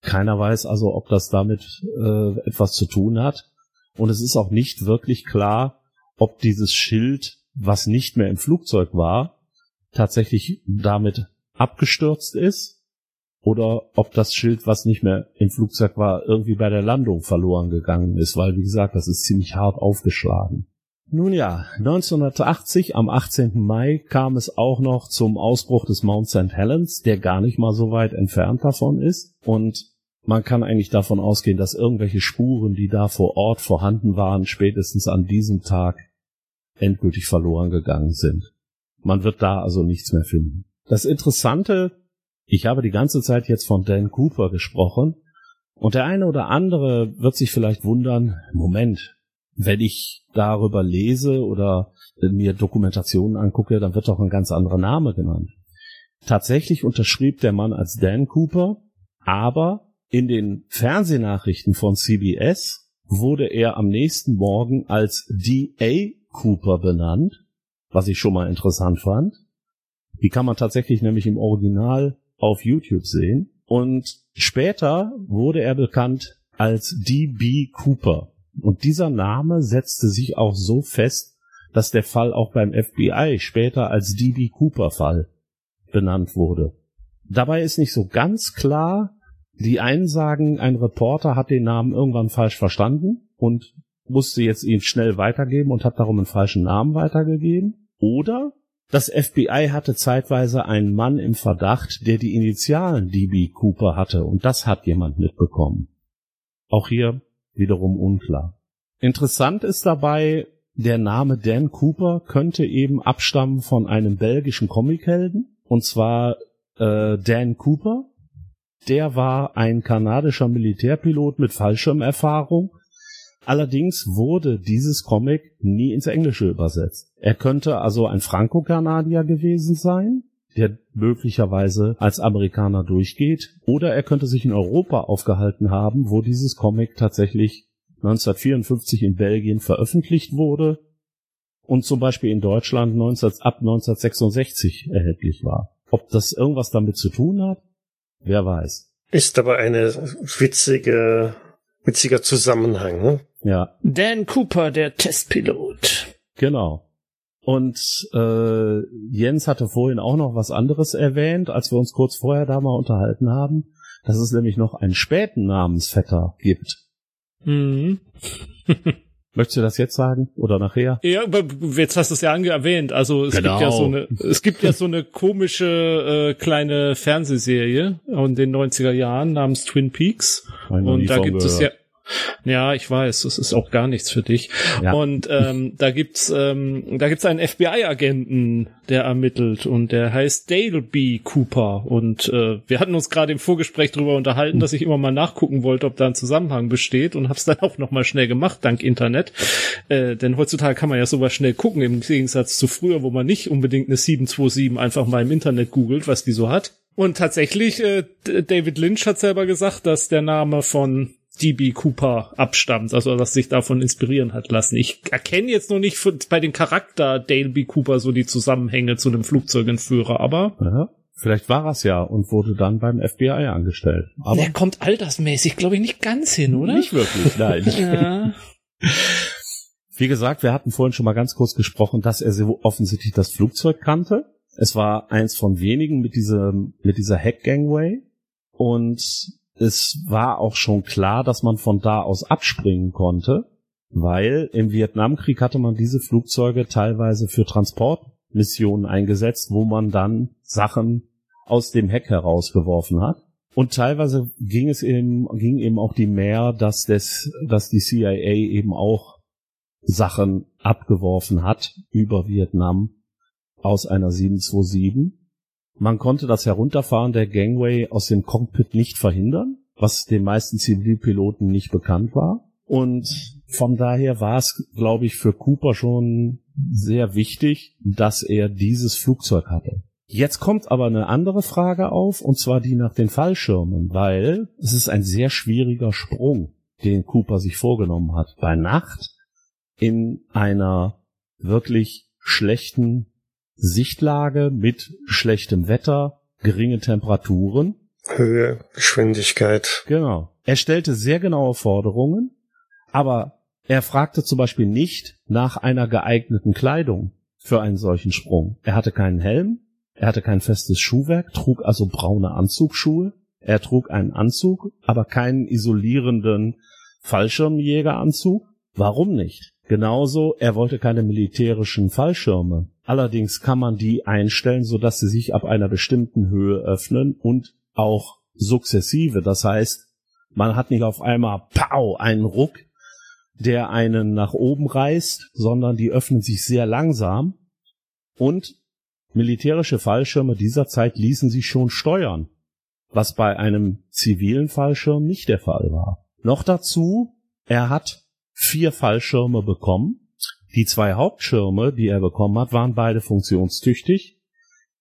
Keiner weiß also, ob das damit äh, etwas zu tun hat. Und es ist auch nicht wirklich klar, ob dieses Schild, was nicht mehr im Flugzeug war, tatsächlich damit abgestürzt ist oder ob das Schild, was nicht mehr im Flugzeug war, irgendwie bei der Landung verloren gegangen ist, weil, wie gesagt, das ist ziemlich hart aufgeschlagen. Nun ja, 1980 am 18. Mai kam es auch noch zum Ausbruch des Mount St. Helens, der gar nicht mal so weit entfernt davon ist. Und man kann eigentlich davon ausgehen, dass irgendwelche Spuren, die da vor Ort vorhanden waren, spätestens an diesem Tag endgültig verloren gegangen sind. Man wird da also nichts mehr finden. Das Interessante, ich habe die ganze Zeit jetzt von Dan Cooper gesprochen, und der eine oder andere wird sich vielleicht wundern, Moment, wenn ich darüber lese oder mir Dokumentationen angucke, dann wird doch ein ganz anderer Name genannt. Tatsächlich unterschrieb der Mann als Dan Cooper, aber in den Fernsehnachrichten von CBS wurde er am nächsten Morgen als D.A. Cooper benannt, was ich schon mal interessant fand. Die kann man tatsächlich nämlich im Original auf YouTube sehen. Und später wurde er bekannt als D.B. Cooper. Und dieser Name setzte sich auch so fest, dass der Fall auch beim FBI später als D.B. Cooper Fall benannt wurde. Dabei ist nicht so ganz klar, die einen sagen, ein Reporter hat den Namen irgendwann falsch verstanden und musste jetzt ihn schnell weitergeben und hat darum einen falschen Namen weitergegeben. Oder das FBI hatte zeitweise einen Mann im Verdacht, der die Initialen DB Cooper hatte und das hat jemand mitbekommen. Auch hier wiederum unklar. Interessant ist dabei, der Name Dan Cooper könnte eben abstammen von einem belgischen Comichelden und zwar äh, Dan Cooper. Der war ein kanadischer Militärpilot mit Fallschirmerfahrung Allerdings wurde dieses Comic nie ins Englische übersetzt. Er könnte also ein Franco-Kanadier gewesen sein, der möglicherweise als Amerikaner durchgeht, oder er könnte sich in Europa aufgehalten haben, wo dieses Comic tatsächlich 1954 in Belgien veröffentlicht wurde und zum Beispiel in Deutschland 19, ab 1966 erhältlich war. Ob das irgendwas damit zu tun hat, wer weiß. Ist aber eine witzige, witziger Zusammenhang, ne? Ja. Dan Cooper, der Testpilot. Genau. Und äh, Jens hatte vorhin auch noch was anderes erwähnt, als wir uns kurz vorher da mal unterhalten haben, dass es nämlich noch einen späten Namensvetter gibt. Mhm. Möchtest du das jetzt sagen oder nachher? Ja, aber jetzt hast du es ja erwähnt. Also es genau. gibt ja so eine, es gibt ja so eine komische äh, kleine Fernsehserie in den 90er Jahren namens Twin Peaks. Und da gibt es ja ja, ich weiß, das ist auch gar nichts für dich. Ja. Und ähm, da gibt's ähm, da gibt's einen FBI-Agenten, der ermittelt und der heißt Dale B. Cooper. Und äh, wir hatten uns gerade im Vorgespräch darüber unterhalten, dass ich immer mal nachgucken wollte, ob da ein Zusammenhang besteht und hab's dann auch noch mal schnell gemacht dank Internet. Äh, denn heutzutage kann man ja sowas schnell gucken im Gegensatz zu früher, wo man nicht unbedingt eine 727 einfach mal im Internet googelt, was die so hat. Und tatsächlich, äh, David Lynch hat selber gesagt, dass der Name von DB Cooper abstammt, also dass sich davon inspirieren hat lassen. Ich erkenne jetzt noch nicht bei dem Charakter Dale B. Cooper so die Zusammenhänge zu einem Flugzeugentführer, aber Aha. Vielleicht war es ja und wurde dann beim FBI angestellt. Aber der kommt altersmäßig, glaube ich, nicht ganz hin, oder? Nicht wirklich, nein. ja. Wie gesagt, wir hatten vorhin schon mal ganz kurz gesprochen, dass er so offensichtlich das Flugzeug kannte. Es war eins von wenigen mit diesem, mit dieser Heck-Gangway. Und es war auch schon klar, dass man von da aus abspringen konnte, weil im Vietnamkrieg hatte man diese Flugzeuge teilweise für Transportmissionen eingesetzt, wo man dann Sachen aus dem Heck herausgeworfen hat. Und teilweise ging es eben, ging eben auch die mehr, dass das, dass die CIA eben auch Sachen abgeworfen hat über Vietnam aus einer 727 man konnte das Herunterfahren der Gangway aus dem Cockpit nicht verhindern, was den meisten Zivilpiloten nicht bekannt war. Und von daher war es, glaube ich, für Cooper schon sehr wichtig, dass er dieses Flugzeug hatte. Jetzt kommt aber eine andere Frage auf, und zwar die nach den Fallschirmen, weil es ist ein sehr schwieriger Sprung, den Cooper sich vorgenommen hat. Bei Nacht in einer wirklich schlechten Sichtlage mit schlechtem Wetter, geringe Temperaturen. Höhe, Geschwindigkeit. Genau. Er stellte sehr genaue Forderungen, aber er fragte zum Beispiel nicht nach einer geeigneten Kleidung für einen solchen Sprung. Er hatte keinen Helm, er hatte kein festes Schuhwerk, trug also braune Anzugsschuhe. Er trug einen Anzug, aber keinen isolierenden Fallschirmjägeranzug. Warum nicht? Genauso, er wollte keine militärischen Fallschirme. Allerdings kann man die einstellen, sodass sie sich ab einer bestimmten Höhe öffnen und auch sukzessive. Das heißt, man hat nicht auf einmal pow, einen Ruck, der einen nach oben reißt, sondern die öffnen sich sehr langsam und militärische Fallschirme dieser Zeit ließen sich schon steuern, was bei einem zivilen Fallschirm nicht der Fall war. Noch dazu, er hat vier Fallschirme bekommen. Die zwei Hauptschirme, die er bekommen hat, waren beide funktionstüchtig.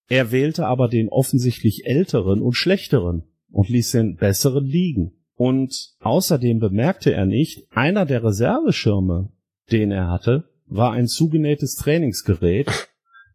Er wählte aber den offensichtlich älteren und schlechteren und ließ den besseren liegen. Und außerdem bemerkte er nicht, einer der Reserveschirme, den er hatte, war ein zugenähtes Trainingsgerät,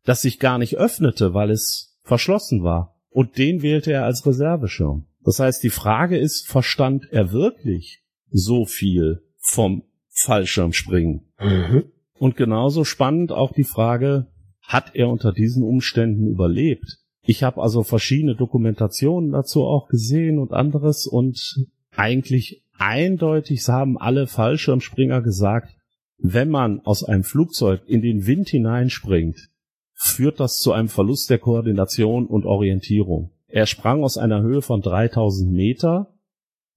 das sich gar nicht öffnete, weil es verschlossen war. Und den wählte er als Reserveschirm. Das heißt, die Frage ist, verstand er wirklich so viel vom Fallschirmspringen? Mhm. Und genauso spannend auch die Frage, hat er unter diesen Umständen überlebt? Ich habe also verschiedene Dokumentationen dazu auch gesehen und anderes und eigentlich eindeutig haben alle Fallschirmspringer gesagt, wenn man aus einem Flugzeug in den Wind hineinspringt, führt das zu einem Verlust der Koordination und Orientierung. Er sprang aus einer Höhe von 3000 Meter.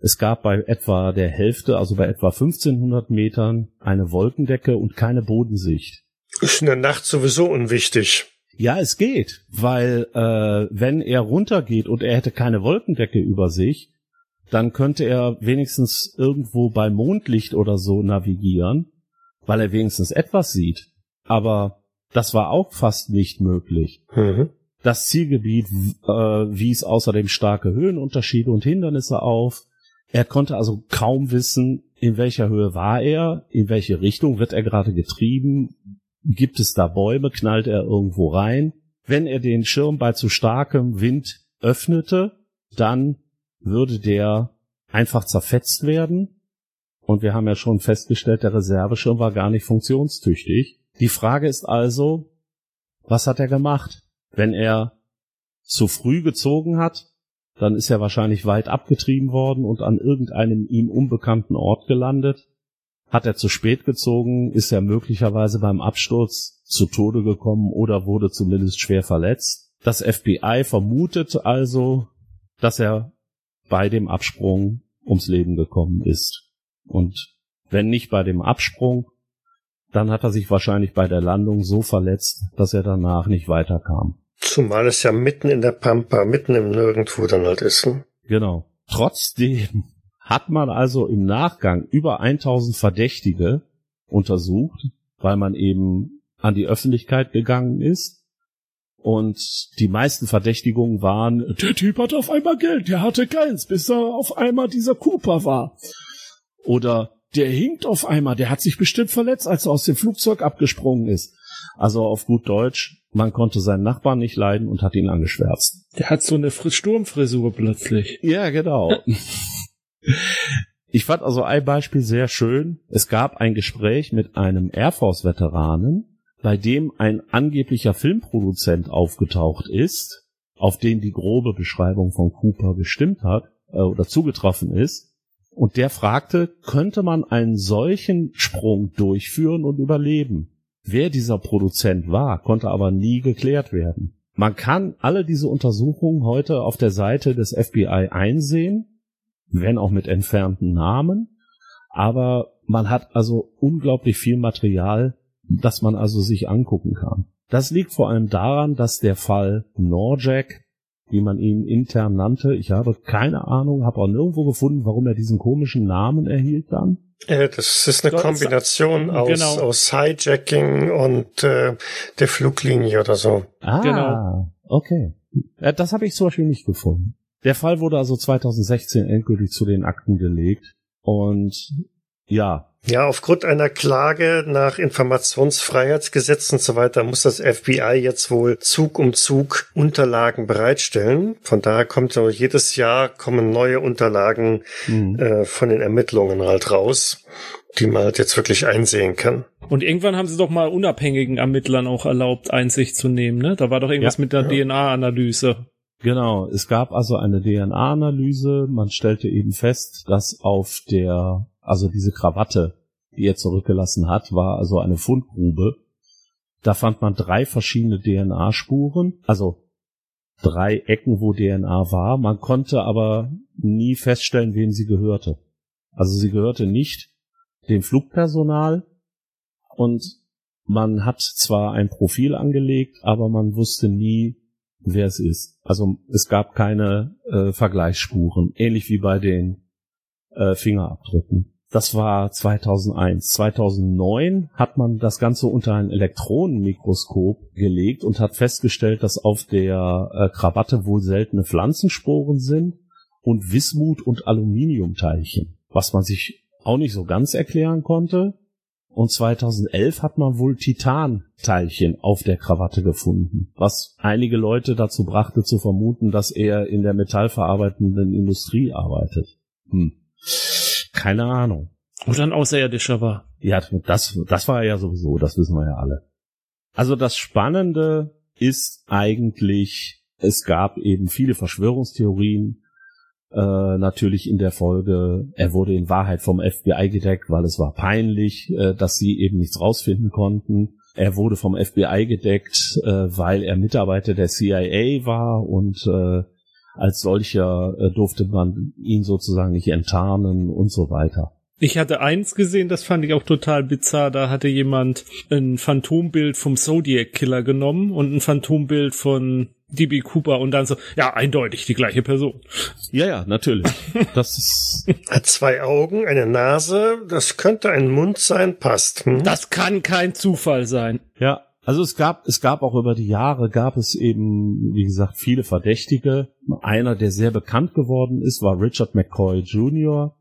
Es gab bei etwa der Hälfte, also bei etwa 1500 Metern, eine Wolkendecke und keine Bodensicht. Ist in der Nacht sowieso unwichtig. Ja, es geht, weil äh, wenn er runtergeht und er hätte keine Wolkendecke über sich, dann könnte er wenigstens irgendwo bei Mondlicht oder so navigieren, weil er wenigstens etwas sieht. Aber das war auch fast nicht möglich. Mhm. Das Zielgebiet äh, wies außerdem starke Höhenunterschiede und Hindernisse auf. Er konnte also kaum wissen, in welcher Höhe war er, in welche Richtung wird er gerade getrieben, gibt es da Bäume, knallt er irgendwo rein. Wenn er den Schirm bei zu starkem Wind öffnete, dann würde der einfach zerfetzt werden. Und wir haben ja schon festgestellt, der Reserveschirm war gar nicht funktionstüchtig. Die Frage ist also, was hat er gemacht? Wenn er zu früh gezogen hat, dann ist er wahrscheinlich weit abgetrieben worden und an irgendeinem ihm unbekannten Ort gelandet. Hat er zu spät gezogen, ist er möglicherweise beim Absturz zu Tode gekommen oder wurde zumindest schwer verletzt. Das FBI vermutet also, dass er bei dem Absprung ums Leben gekommen ist. Und wenn nicht bei dem Absprung, dann hat er sich wahrscheinlich bei der Landung so verletzt, dass er danach nicht weiterkam. Zumal es ja mitten in der Pampa, mitten im Nirgendwo dann halt ist. Ne? Genau. Trotzdem hat man also im Nachgang über 1000 Verdächtige untersucht, weil man eben an die Öffentlichkeit gegangen ist. Und die meisten Verdächtigungen waren, der Typ hatte auf einmal Geld, der hatte keins, bis er auf einmal dieser Cooper war. Oder der hinkt auf einmal, der hat sich bestimmt verletzt, als er aus dem Flugzeug abgesprungen ist. Also auf gut Deutsch, man konnte seinen Nachbarn nicht leiden und hat ihn angeschwärzt. Der hat so eine Sturmfrisur plötzlich. Ja, genau. ich fand also ein Beispiel sehr schön. Es gab ein Gespräch mit einem Air Force Veteranen, bei dem ein angeblicher Filmproduzent aufgetaucht ist, auf den die grobe Beschreibung von Cooper gestimmt hat äh, oder zugetroffen ist. Und der fragte, könnte man einen solchen Sprung durchführen und überleben? Wer dieser Produzent war, konnte aber nie geklärt werden. Man kann alle diese Untersuchungen heute auf der Seite des FBI einsehen, wenn auch mit entfernten Namen, aber man hat also unglaublich viel Material, das man also sich angucken kann. Das liegt vor allem daran, dass der Fall Norjack wie man ihn intern nannte. Ich habe keine Ahnung, habe auch nirgendwo gefunden, warum er diesen komischen Namen erhielt dann. Äh, das ist eine Kombination aus, genau. aus Hijacking und äh, der Fluglinie oder so. Ah, genau. okay. Das habe ich zum Beispiel nicht gefunden. Der Fall wurde also 2016 endgültig zu den Akten gelegt. Und ja, ja, aufgrund einer Klage nach Informationsfreiheitsgesetz und so weiter muss das FBI jetzt wohl Zug um Zug Unterlagen bereitstellen. Von daher kommt so jedes Jahr kommen neue Unterlagen mhm. äh, von den Ermittlungen halt raus, die man halt jetzt wirklich einsehen kann. Und irgendwann haben sie doch mal unabhängigen Ermittlern auch erlaubt, Einsicht zu nehmen, ne? Da war doch irgendwas ja, mit der ja. DNA-Analyse. Genau, es gab also eine DNA-Analyse. Man stellte eben fest, dass auf der, also diese Krawatte, die er zurückgelassen hat, war also eine Fundgrube. Da fand man drei verschiedene DNA-Spuren, also drei Ecken, wo DNA war. Man konnte aber nie feststellen, wem sie gehörte. Also sie gehörte nicht dem Flugpersonal und man hat zwar ein Profil angelegt, aber man wusste nie, wer es ist. Also es gab keine äh, Vergleichsspuren, ähnlich wie bei den äh, Fingerabdrücken. Das war 2001. 2009 hat man das Ganze unter ein Elektronenmikroskop gelegt und hat festgestellt, dass auf der äh, Krawatte wohl seltene Pflanzensporen sind und Wismut und Aluminiumteilchen, was man sich auch nicht so ganz erklären konnte. Und 2011 hat man wohl Titanteilchen auf der Krawatte gefunden, was einige Leute dazu brachte zu vermuten, dass er in der metallverarbeitenden Industrie arbeitet. Hm. Keine Ahnung. Oder ein Außerirdischer war. Ja, das, das war ja sowieso, das wissen wir ja alle. Also das Spannende ist eigentlich, es gab eben viele Verschwörungstheorien, äh, natürlich in der Folge, er wurde in Wahrheit vom FBI gedeckt, weil es war peinlich, äh, dass sie eben nichts rausfinden konnten. Er wurde vom FBI gedeckt, äh, weil er Mitarbeiter der CIA war und äh, als solcher äh, durfte man ihn sozusagen nicht enttarnen und so weiter. Ich hatte eins gesehen, das fand ich auch total bizarr. Da hatte jemand ein Phantombild vom Zodiac Killer genommen und ein Phantombild von DB Cooper und dann so, ja, eindeutig die gleiche Person. Ja, ja, natürlich. Das ist. Hat zwei Augen, eine Nase, das könnte ein Mund sein, passt. Hm? Das kann kein Zufall sein. Ja, also es gab, es gab auch über die Jahre, gab es eben, wie gesagt, viele Verdächtige. Einer, der sehr bekannt geworden ist, war Richard McCoy Jr.,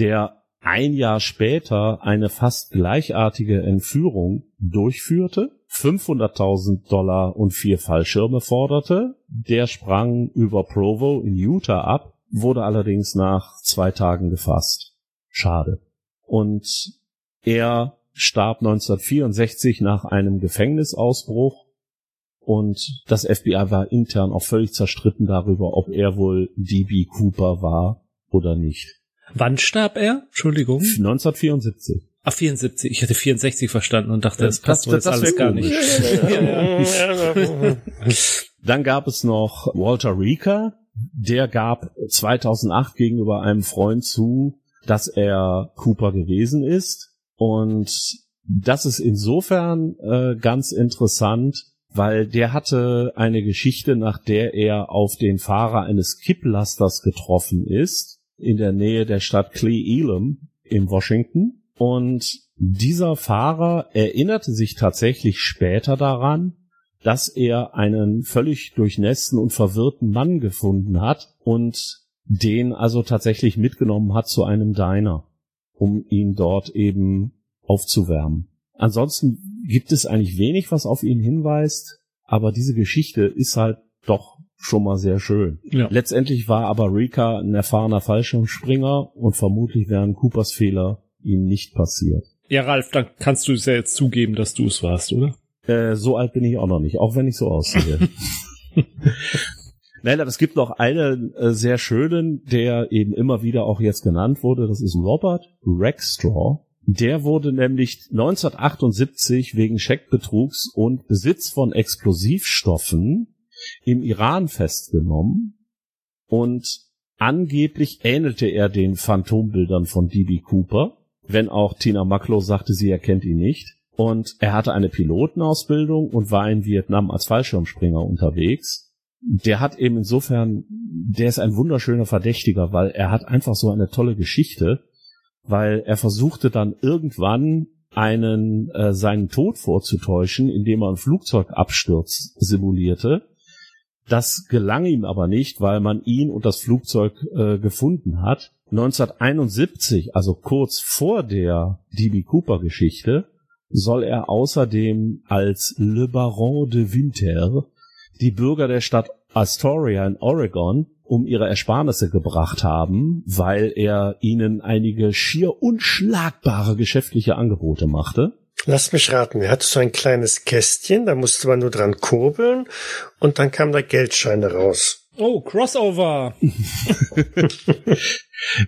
der ein Jahr später eine fast gleichartige Entführung durchführte, 500.000 Dollar und vier Fallschirme forderte. Der sprang über Provo in Utah ab, wurde allerdings nach zwei Tagen gefasst. Schade. Und er starb 1964 nach einem Gefängnisausbruch und das FBI war intern auch völlig zerstritten darüber, ob er wohl DB Cooper war oder nicht. Wann starb er? Entschuldigung. 1974. Ach, 74. Ich hatte 64 verstanden und dachte, das, das passt das, das alles gar nicht. Dann gab es noch Walter Rieker. Der gab 2008 gegenüber einem Freund zu, dass er Cooper gewesen ist. Und das ist insofern äh, ganz interessant, weil der hatte eine Geschichte, nach der er auf den Fahrer eines Kipplasters getroffen ist, in der Nähe der Stadt Cle Elum in Washington. Und dieser Fahrer erinnerte sich tatsächlich später daran, dass er einen völlig durchnässten und verwirrten Mann gefunden hat und den also tatsächlich mitgenommen hat zu einem Diner um ihn dort eben aufzuwärmen. Ansonsten gibt es eigentlich wenig, was auf ihn hinweist, aber diese Geschichte ist halt doch schon mal sehr schön. Ja. Letztendlich war aber Rika ein erfahrener Fallschirmspringer und vermutlich wären Coopers Fehler ihm nicht passiert. Ja, Ralf, dann kannst du es ja jetzt zugeben, dass du es warst, oder? Äh, so alt bin ich auch noch nicht, auch wenn ich so aussehe. Nein, aber es gibt noch einen äh, sehr schönen, der eben immer wieder auch jetzt genannt wurde. Das ist Robert Rexstraw. Der wurde nämlich 1978 wegen Scheckbetrugs und Besitz von Explosivstoffen im Iran festgenommen und angeblich ähnelte er den Phantombildern von D.B. Cooper, wenn auch Tina Maklow sagte, sie erkennt ihn nicht. Und er hatte eine Pilotenausbildung und war in Vietnam als Fallschirmspringer unterwegs der hat eben insofern, der ist ein wunderschöner Verdächtiger, weil er hat einfach so eine tolle Geschichte, weil er versuchte dann irgendwann einen äh, seinen Tod vorzutäuschen, indem er einen Flugzeugabsturz simulierte. Das gelang ihm aber nicht, weil man ihn und das Flugzeug äh, gefunden hat. 1971, also kurz vor der DB Cooper Geschichte, soll er außerdem als Le Baron de Winter die Bürger der Stadt Astoria in Oregon um ihre Ersparnisse gebracht haben, weil er ihnen einige schier unschlagbare geschäftliche Angebote machte. Lass mich raten, er hatte so ein kleines Kästchen, da musste man nur dran kurbeln und dann kam da Geldscheine raus. Oh, Crossover.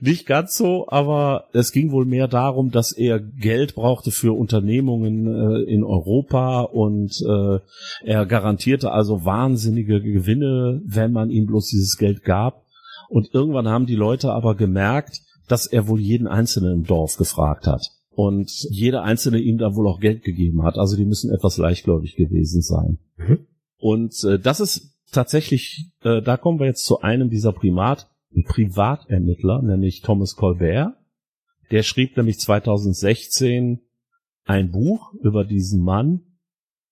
Nicht ganz so, aber es ging wohl mehr darum, dass er Geld brauchte für Unternehmungen äh, in Europa und äh, er garantierte also wahnsinnige Gewinne, wenn man ihm bloß dieses Geld gab. Und irgendwann haben die Leute aber gemerkt, dass er wohl jeden Einzelnen im Dorf gefragt hat. Und jeder Einzelne ihm da wohl auch Geld gegeben hat. Also die müssen etwas leichtgläubig gewesen sein. Mhm. Und äh, das ist tatsächlich, äh, da kommen wir jetzt zu einem dieser Primat, Privatermittler, nämlich Thomas Colbert. Der schrieb nämlich 2016 ein Buch über diesen Mann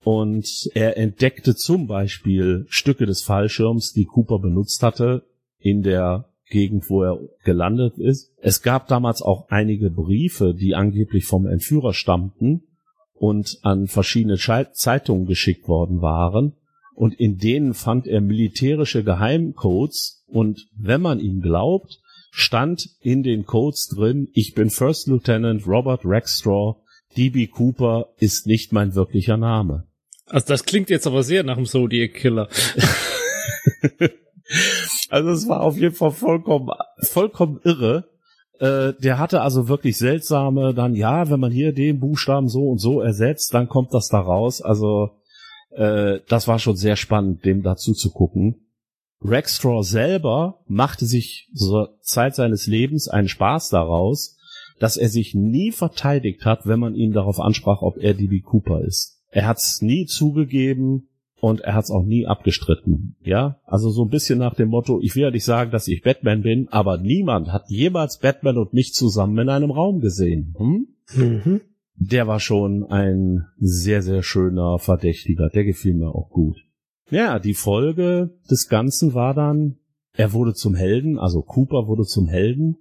und er entdeckte zum Beispiel Stücke des Fallschirms, die Cooper benutzt hatte in der Gegend, wo er gelandet ist. Es gab damals auch einige Briefe, die angeblich vom Entführer stammten und an verschiedene Zeitungen geschickt worden waren und in denen fand er militärische Geheimcodes und wenn man ihm glaubt, stand in den Codes drin, ich bin First Lieutenant Robert Rexstraw, DB Cooper ist nicht mein wirklicher Name. Also das klingt jetzt aber sehr nach dem Zodiac Killer. also es war auf jeden Fall vollkommen, vollkommen irre. Äh, der hatte also wirklich seltsame, dann ja, wenn man hier den Buchstaben so und so ersetzt, dann kommt das da raus. Also äh, das war schon sehr spannend, dem dazu zu gucken. Rexstraw selber machte sich zur Zeit seines Lebens einen Spaß daraus, dass er sich nie verteidigt hat, wenn man ihn darauf ansprach, ob er DB Cooper ist. Er hat's nie zugegeben und er hat's auch nie abgestritten. Ja, also so ein bisschen nach dem Motto, ich will ja nicht sagen, dass ich Batman bin, aber niemand hat jemals Batman und mich zusammen in einem Raum gesehen. Hm? Mhm der war schon ein sehr, sehr schöner Verdächtiger. Der gefiel mir auch gut. Ja, die Folge des Ganzen war dann, er wurde zum Helden, also Cooper wurde zum Helden,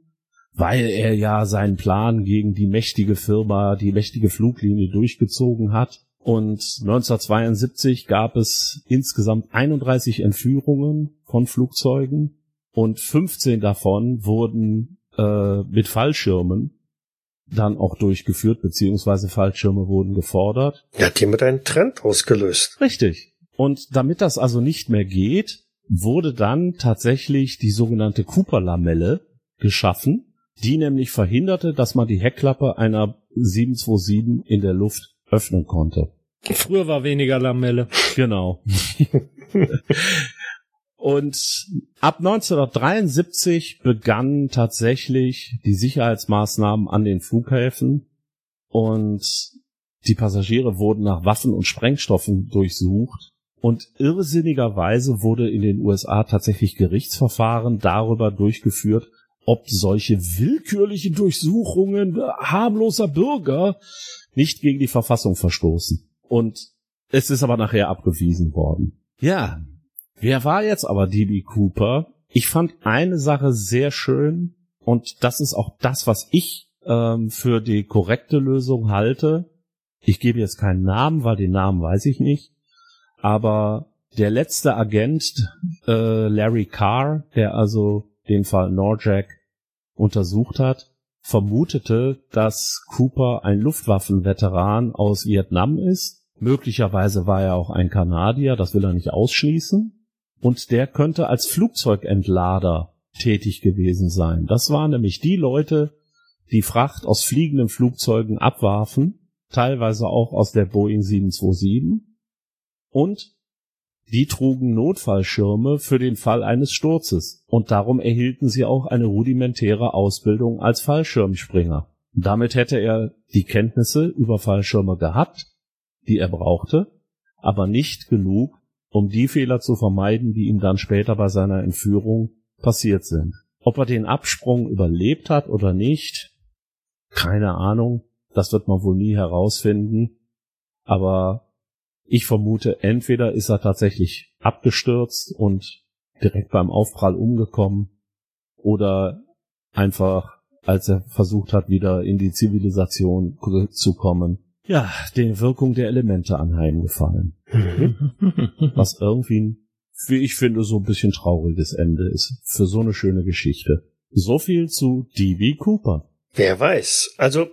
weil er ja seinen Plan gegen die mächtige Firma, die mächtige Fluglinie durchgezogen hat. Und 1972 gab es insgesamt 31 Entführungen von Flugzeugen und 15 davon wurden äh, mit Fallschirmen dann auch durchgeführt, beziehungsweise Fallschirme wurden gefordert. Ja, hat jemand einen Trend ausgelöst. Richtig. Und damit das also nicht mehr geht, wurde dann tatsächlich die sogenannte Cooper-Lamelle geschaffen, die nämlich verhinderte, dass man die Heckklappe einer 727 in der Luft öffnen konnte. Früher war weniger Lamelle. Genau. Und ab 1973 begannen tatsächlich die Sicherheitsmaßnahmen an den Flughäfen und die Passagiere wurden nach Waffen und Sprengstoffen durchsucht. Und irrsinnigerweise wurde in den USA tatsächlich Gerichtsverfahren darüber durchgeführt, ob solche willkürlichen Durchsuchungen harmloser Bürger nicht gegen die Verfassung verstoßen. Und es ist aber nachher abgewiesen worden. Ja, Wer war jetzt aber DB Cooper? Ich fand eine Sache sehr schön und das ist auch das, was ich ähm, für die korrekte Lösung halte. Ich gebe jetzt keinen Namen, weil den Namen weiß ich nicht. Aber der letzte Agent, äh, Larry Carr, der also den Fall Norjack untersucht hat, vermutete, dass Cooper ein Luftwaffenveteran aus Vietnam ist. Möglicherweise war er auch ein Kanadier, das will er nicht ausschließen und der könnte als Flugzeugentlader tätig gewesen sein. Das waren nämlich die Leute, die Fracht aus fliegenden Flugzeugen abwarfen, teilweise auch aus der Boeing 727 und die trugen Notfallschirme für den Fall eines Sturzes und darum erhielten sie auch eine rudimentäre Ausbildung als Fallschirmspringer. Damit hätte er die Kenntnisse über Fallschirme gehabt, die er brauchte, aber nicht genug, um die Fehler zu vermeiden, die ihm dann später bei seiner Entführung passiert sind. Ob er den Absprung überlebt hat oder nicht, keine Ahnung, das wird man wohl nie herausfinden, aber ich vermute, entweder ist er tatsächlich abgestürzt und direkt beim Aufprall umgekommen oder einfach, als er versucht hat, wieder in die Zivilisation zu kommen, ja, den Wirkung der Elemente anheimgefallen. Mhm. Was irgendwie ein, wie ich finde, so ein bisschen trauriges Ende ist für so eine schöne Geschichte. So viel zu D.B. Cooper. Wer weiß. Also,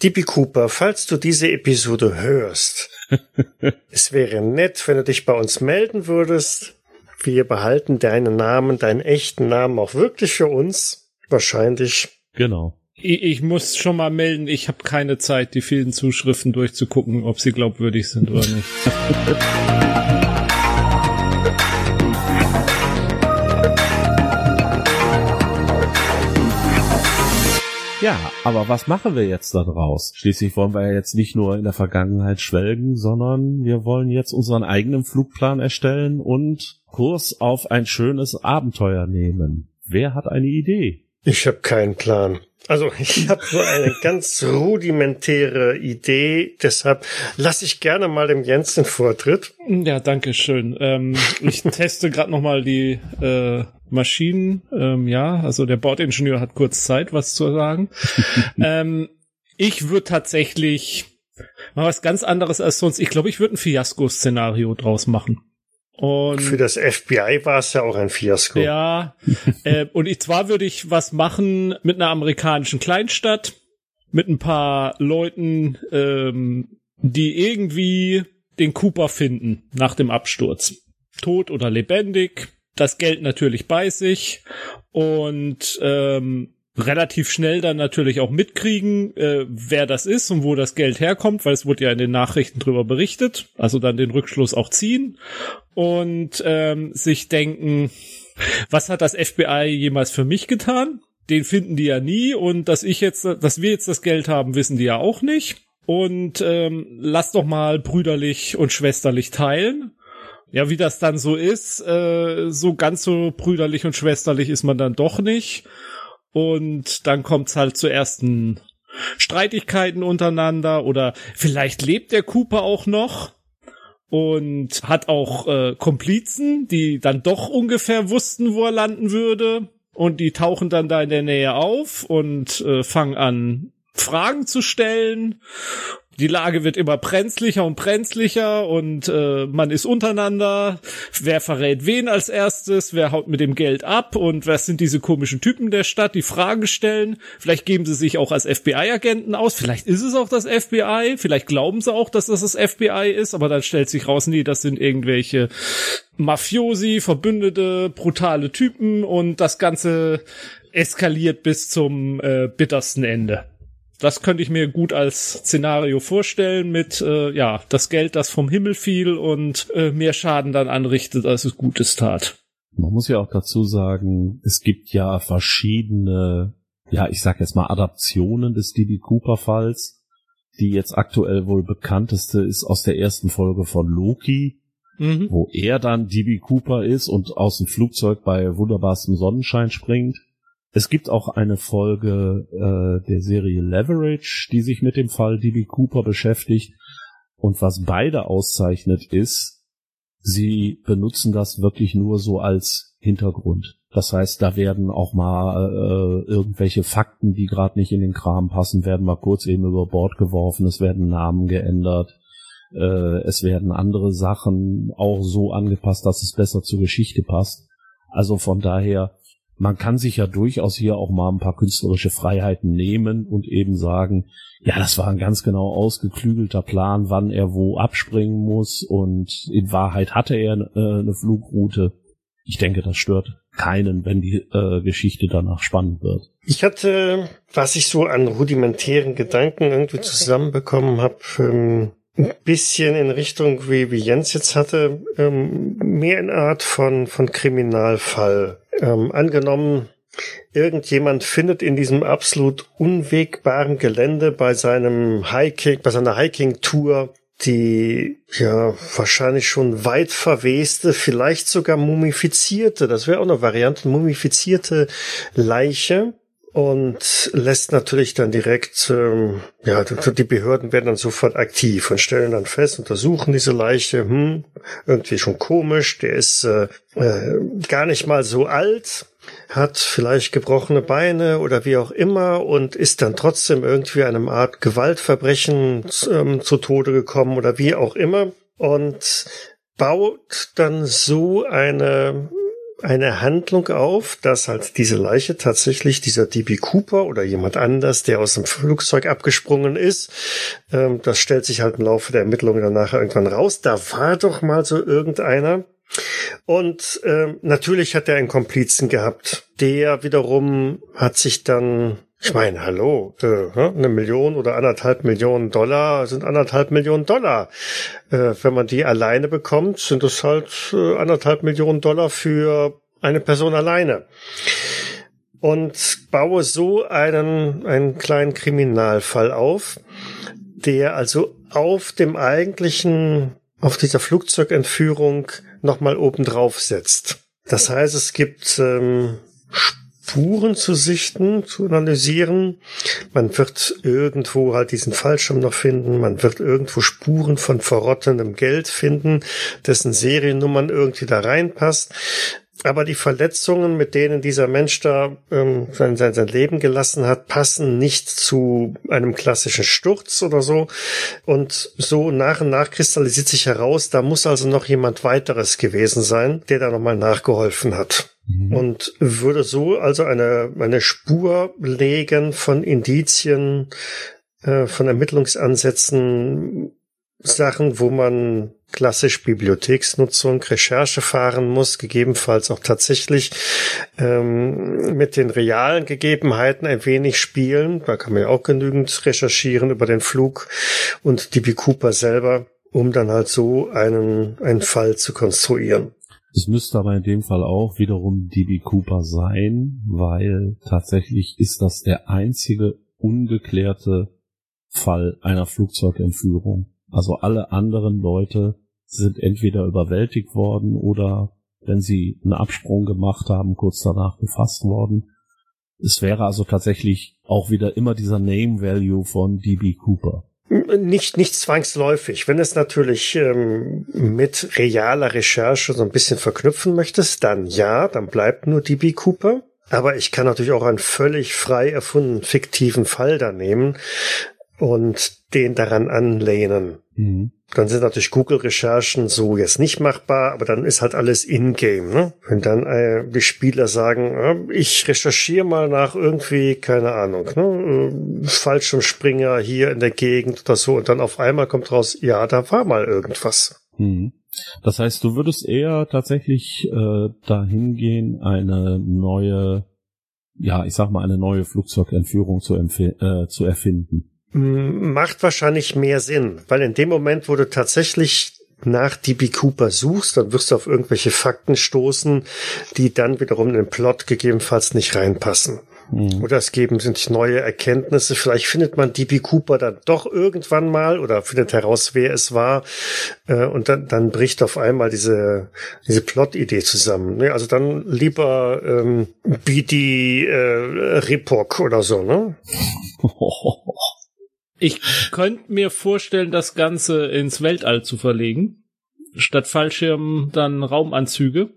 D.B. Cooper, falls du diese Episode hörst, es wäre nett, wenn du dich bei uns melden würdest. wir behalten deinen Namen, deinen echten Namen auch wirklich für uns. Wahrscheinlich. Genau. Ich, ich muss schon mal melden, ich habe keine Zeit, die vielen Zuschriften durchzugucken, ob sie glaubwürdig sind oder nicht. Ja, aber was machen wir jetzt da draus? Schließlich wollen wir ja jetzt nicht nur in der Vergangenheit schwelgen, sondern wir wollen jetzt unseren eigenen Flugplan erstellen und Kurs auf ein schönes Abenteuer nehmen. Wer hat eine Idee? Ich habe keinen Plan. Also ich habe nur eine ganz rudimentäre Idee, deshalb lasse ich gerne mal dem Jens den Vortritt. Ja, danke schön. Ähm, ich teste gerade noch mal die äh, Maschinen. Ähm, ja, also der Bordingenieur hat kurz Zeit, was zu sagen. ähm, ich würde tatsächlich mal was ganz anderes als sonst. Ich glaube, ich würde ein Fiasko-Szenario draus machen. Und für das FBI war es ja auch ein Fiasko. Ja, äh, und ich zwar würde ich was machen mit einer amerikanischen Kleinstadt, mit ein paar Leuten, ähm, die irgendwie den Cooper finden nach dem Absturz. Tot oder lebendig, das Geld natürlich bei sich und ähm, relativ schnell dann natürlich auch mitkriegen, äh, wer das ist und wo das Geld herkommt, weil es wurde ja in den Nachrichten drüber berichtet, also dann den Rückschluss auch ziehen und ähm, sich denken, was hat das FBI jemals für mich getan? Den finden die ja nie und dass ich jetzt, dass wir jetzt das Geld haben, wissen die ja auch nicht. Und ähm, lass doch mal brüderlich und schwesterlich teilen. Ja, wie das dann so ist, äh, so ganz so brüderlich und schwesterlich ist man dann doch nicht. Und dann kommt's halt zu ersten Streitigkeiten untereinander oder vielleicht lebt der Cooper auch noch und hat auch äh, Komplizen, die dann doch ungefähr wussten, wo er landen würde. Und die tauchen dann da in der Nähe auf und äh, fangen an, Fragen zu stellen die Lage wird immer brenzlicher und brenzlicher und äh, man ist untereinander. Wer verrät wen als erstes? Wer haut mit dem Geld ab? Und was sind diese komischen Typen der Stadt, die Fragen stellen? Vielleicht geben sie sich auch als FBI-Agenten aus. Vielleicht ist es auch das FBI. Vielleicht glauben sie auch, dass das das FBI ist. Aber dann stellt sich raus, nee, das sind irgendwelche Mafiosi, Verbündete, brutale Typen und das Ganze eskaliert bis zum äh, bittersten Ende das könnte ich mir gut als Szenario vorstellen mit, äh, ja, das Geld, das vom Himmel fiel und äh, mehr Schaden dann anrichtet, als es Gutes tat. Man muss ja auch dazu sagen, es gibt ja verschiedene, ja, ich sag jetzt mal Adaptionen des DB Cooper Falls. Die jetzt aktuell wohl bekannteste ist aus der ersten Folge von Loki, mhm. wo er dann DB Cooper ist und aus dem Flugzeug bei wunderbarstem Sonnenschein springt. Es gibt auch eine Folge äh, der Serie Leverage, die sich mit dem Fall DB Cooper beschäftigt. Und was beide auszeichnet ist, sie benutzen das wirklich nur so als Hintergrund. Das heißt, da werden auch mal äh, irgendwelche Fakten, die gerade nicht in den Kram passen, werden mal kurz eben über Bord geworfen, es werden Namen geändert, äh, es werden andere Sachen auch so angepasst, dass es besser zur Geschichte passt. Also von daher man kann sich ja durchaus hier auch mal ein paar künstlerische Freiheiten nehmen und eben sagen, ja, das war ein ganz genau ausgeklügelter Plan, wann er wo abspringen muss und in Wahrheit hatte er äh, eine Flugroute. Ich denke, das stört keinen, wenn die äh, Geschichte danach spannend wird. Ich hatte, was ich so an rudimentären Gedanken irgendwie zusammenbekommen habe, ähm, ein bisschen in Richtung, wie, wie Jens jetzt hatte, ähm, mehr in Art von, von Kriminalfall ähm, angenommen, irgendjemand findet in diesem absolut unwegbaren Gelände bei seinem Hiking, bei seiner Hiking-Tour die ja wahrscheinlich schon weit verweste, vielleicht sogar mumifizierte, das wäre auch eine Variante, mumifizierte Leiche und lässt natürlich dann direkt, ähm, ja, die Behörden werden dann sofort aktiv und stellen dann fest, untersuchen diese Leiche, hm, irgendwie schon komisch, der ist äh, äh, gar nicht mal so alt, hat vielleicht gebrochene Beine oder wie auch immer und ist dann trotzdem irgendwie einem Art Gewaltverbrechen ähm, zu Tode gekommen oder wie auch immer und baut dann so eine eine Handlung auf, dass halt diese Leiche tatsächlich dieser DB Cooper oder jemand anders, der aus dem Flugzeug abgesprungen ist, ähm, das stellt sich halt im Laufe der Ermittlungen dann nachher irgendwann raus. Da war doch mal so irgendeiner. Und äh, natürlich hat er einen Komplizen gehabt. Der wiederum hat sich dann ich meine, hallo, äh, eine Million oder anderthalb Millionen Dollar sind anderthalb Millionen Dollar. Äh, wenn man die alleine bekommt, sind es halt äh, anderthalb Millionen Dollar für eine Person alleine. Und baue so einen, einen kleinen Kriminalfall auf, der also auf dem eigentlichen, auf dieser Flugzeugentführung nochmal obendrauf setzt. Das heißt, es gibt ähm, Spuren zu sichten, zu analysieren. Man wird irgendwo halt diesen Fallschirm noch finden. Man wird irgendwo Spuren von verrottendem Geld finden, dessen Seriennummern irgendwie da reinpasst. Aber die Verletzungen, mit denen dieser Mensch da ähm, sein, sein, sein Leben gelassen hat, passen nicht zu einem klassischen Sturz oder so. Und so nach und nach kristallisiert sich heraus, da muss also noch jemand weiteres gewesen sein, der da nochmal nachgeholfen hat. Mhm. Und würde so also eine, eine Spur legen von Indizien, äh, von Ermittlungsansätzen, Sachen, wo man klassisch Bibliotheksnutzung, Recherche fahren muss, gegebenenfalls auch tatsächlich ähm, mit den realen Gegebenheiten ein wenig spielen. Da kann man ja auch genügend recherchieren über den Flug und DB Cooper selber, um dann halt so einen, einen Fall zu konstruieren. Es müsste aber in dem Fall auch wiederum DB Cooper sein, weil tatsächlich ist das der einzige ungeklärte Fall einer Flugzeugentführung. Also alle anderen Leute sind entweder überwältigt worden oder wenn sie einen Absprung gemacht haben, kurz danach gefasst worden. Es wäre also tatsächlich auch wieder immer dieser Name Value von DB Cooper. Nicht, nicht zwangsläufig. Wenn es natürlich ähm, mit realer Recherche so ein bisschen verknüpfen möchtest, dann ja, dann bleibt nur DB Cooper. Aber ich kann natürlich auch einen völlig frei erfundenen fiktiven Fall da nehmen und den daran anlehnen. Mhm. Dann sind natürlich Google-Recherchen so jetzt nicht machbar, aber dann ist halt alles in-game. Ne? Wenn dann äh, die Spieler sagen, äh, ich recherchiere mal nach irgendwie, keine Ahnung, ne, äh, Fallschirmspringer hier in der Gegend oder so und dann auf einmal kommt raus, ja, da war mal irgendwas. Mhm. Das heißt, du würdest eher tatsächlich äh, dahin gehen, eine neue, ja, ich sag mal, eine neue Flugzeugentführung zu, äh, zu erfinden macht wahrscheinlich mehr Sinn, weil in dem Moment, wo du tatsächlich nach DB Cooper suchst, dann wirst du auf irgendwelche Fakten stoßen, die dann wiederum in den Plot gegebenenfalls nicht reinpassen. Mhm. Oder es geben sich neue Erkenntnisse. Vielleicht findet man DB Cooper dann doch irgendwann mal oder findet heraus, wer es war. Äh, und dann, dann bricht auf einmal diese, diese Plot-Idee zusammen. Ne? Also dann lieber ähm, BD äh, Ripok oder so, ne? Ich könnte mir vorstellen, das Ganze ins Weltall zu verlegen. Statt Fallschirm dann Raumanzüge.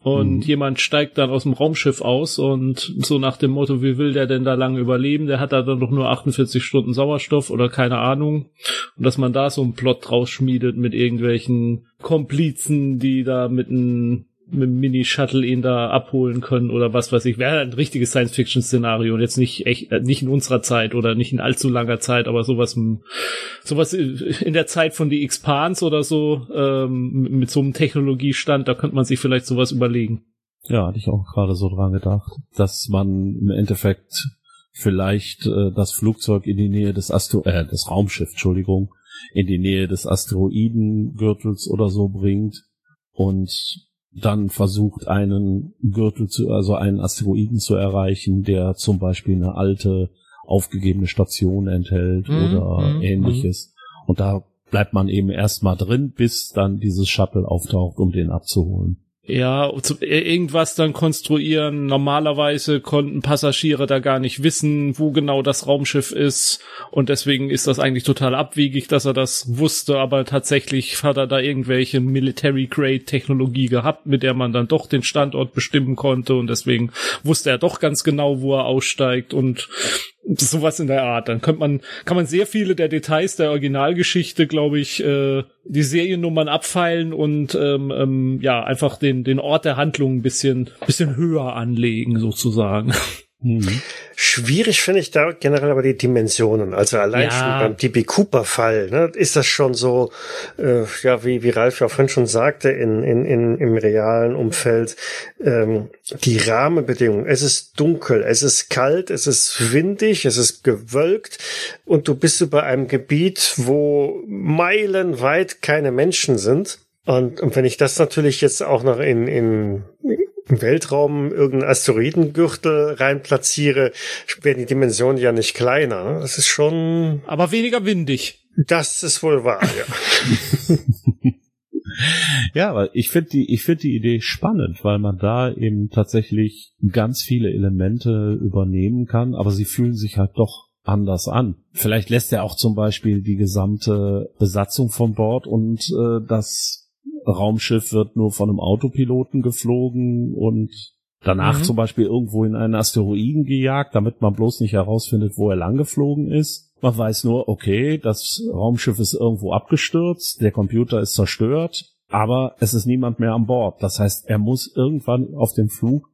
Und mhm. jemand steigt dann aus dem Raumschiff aus und so nach dem Motto, wie will der denn da lange überleben? Der hat da dann doch nur 48 Stunden Sauerstoff oder keine Ahnung. Und dass man da so einen Plot draus schmiedet mit irgendwelchen Komplizen, die da mit einem mit dem Mini-Shuttle ihn da abholen können oder was weiß ich. Wäre ein richtiges Science-Fiction-Szenario und jetzt nicht echt, äh, nicht in unserer Zeit oder nicht in allzu langer Zeit, aber sowas, sowas in der Zeit von die Expans oder so, ähm, mit so einem Technologiestand, da könnte man sich vielleicht sowas überlegen. Ja, hatte ich auch gerade so dran gedacht, dass man im Endeffekt vielleicht äh, das Flugzeug in die Nähe des Astro äh, des Raumschiff, Entschuldigung, in die Nähe des Asteroidengürtels oder so bringt und dann versucht, einen Gürtel zu, also einen Asteroiden zu erreichen, der zum Beispiel eine alte, aufgegebene Station enthält mhm. oder mhm. ähnliches. Mhm. Und da bleibt man eben erstmal drin, bis dann dieses Shuttle auftaucht, um den abzuholen. Ja, irgendwas dann konstruieren. Normalerweise konnten Passagiere da gar nicht wissen, wo genau das Raumschiff ist. Und deswegen ist das eigentlich total abwegig, dass er das wusste. Aber tatsächlich hat er da irgendwelche Military-Grade-Technologie gehabt, mit der man dann doch den Standort bestimmen konnte. Und deswegen wusste er doch ganz genau, wo er aussteigt. Und sowas in der Art. Dann könnte man, kann man sehr viele der Details der Originalgeschichte, glaube ich, äh, die Seriennummern abfeilen und ähm, ähm, ja einfach den den Ort der Handlung ein bisschen bisschen höher anlegen sozusagen. Mhm. Schwierig finde ich da generell aber die Dimensionen. Also allein ja. schon beim DB Cooper-Fall ne, ist das schon so, äh, ja, wie, wie Ralf ja vorhin schon sagte, in, in, in, im realen Umfeld, ähm, die Rahmenbedingungen. Es ist dunkel, es ist kalt, es ist windig, es ist gewölkt und du bist über einem Gebiet, wo meilenweit keine Menschen sind. Und, und wenn ich das natürlich jetzt auch noch in, in im Weltraum irgendeinen Asteroidengürtel rein platziere, werden die Dimensionen ja nicht kleiner. Das ist schon. Aber weniger windig. Das ist wohl wahr, ja. ja, aber ich finde die, ich finde die Idee spannend, weil man da eben tatsächlich ganz viele Elemente übernehmen kann, aber sie fühlen sich halt doch anders an. Vielleicht lässt er auch zum Beispiel die gesamte Besatzung von Bord und äh, das Raumschiff wird nur von einem Autopiloten geflogen und danach mhm. zum Beispiel irgendwo in einen Asteroiden gejagt, damit man bloß nicht herausfindet, wo er langgeflogen ist. Man weiß nur, okay, das Raumschiff ist irgendwo abgestürzt, der Computer ist zerstört, aber es ist niemand mehr an Bord. Das heißt, er muss irgendwann auf dem Flug,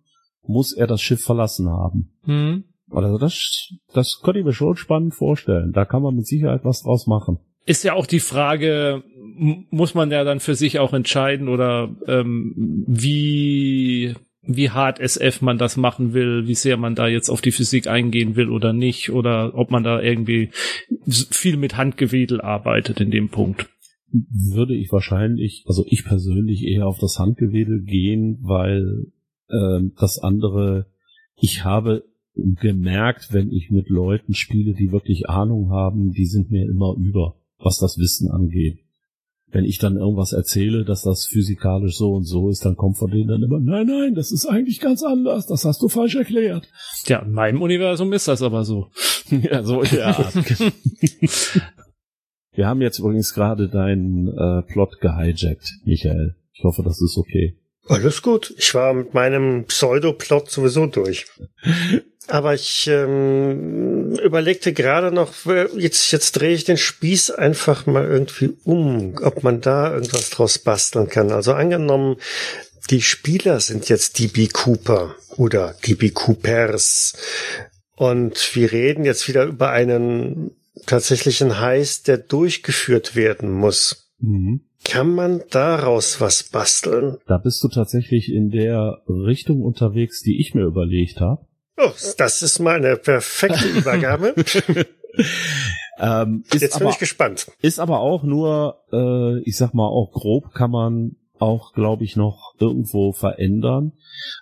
muss er das Schiff verlassen haben. Mhm. Also das, das könnte ich mir schon spannend vorstellen. Da kann man mit Sicherheit was draus machen. Ist ja auch die Frage, muss man ja dann für sich auch entscheiden oder ähm, wie wie hart SF man das machen will, wie sehr man da jetzt auf die Physik eingehen will oder nicht, oder ob man da irgendwie viel mit Handgewedel arbeitet in dem Punkt. Würde ich wahrscheinlich, also ich persönlich eher auf das Handgewedel gehen, weil äh, das andere, ich habe gemerkt, wenn ich mit Leuten spiele, die wirklich Ahnung haben, die sind mir immer über, was das Wissen angeht wenn ich dann irgendwas erzähle, dass das physikalisch so und so ist, dann kommt von denen dann immer, nein, nein, das ist eigentlich ganz anders, das hast du falsch erklärt. Ja, in meinem Universum ist das aber so. ja, so in der Art. Wir haben jetzt übrigens gerade deinen äh, Plot gehijackt, Michael. Ich hoffe, das ist okay. Alles gut. Ich war mit meinem Pseudoplot sowieso durch. Aber ich ähm, überlegte gerade noch, jetzt, jetzt drehe ich den Spieß einfach mal irgendwie um, ob man da irgendwas draus basteln kann. Also angenommen, die Spieler sind jetzt DB Cooper oder DB Coopers. Und wir reden jetzt wieder über einen tatsächlichen Heist, der durchgeführt werden muss. Mhm. Kann man daraus was basteln? Da bist du tatsächlich in der Richtung unterwegs, die ich mir überlegt habe. Oh, das ist mal eine perfekte Übergabe. ähm, Jetzt bin aber, ich gespannt. Ist aber auch nur, äh, ich sag mal, auch grob kann man auch, glaube ich, noch irgendwo verändern,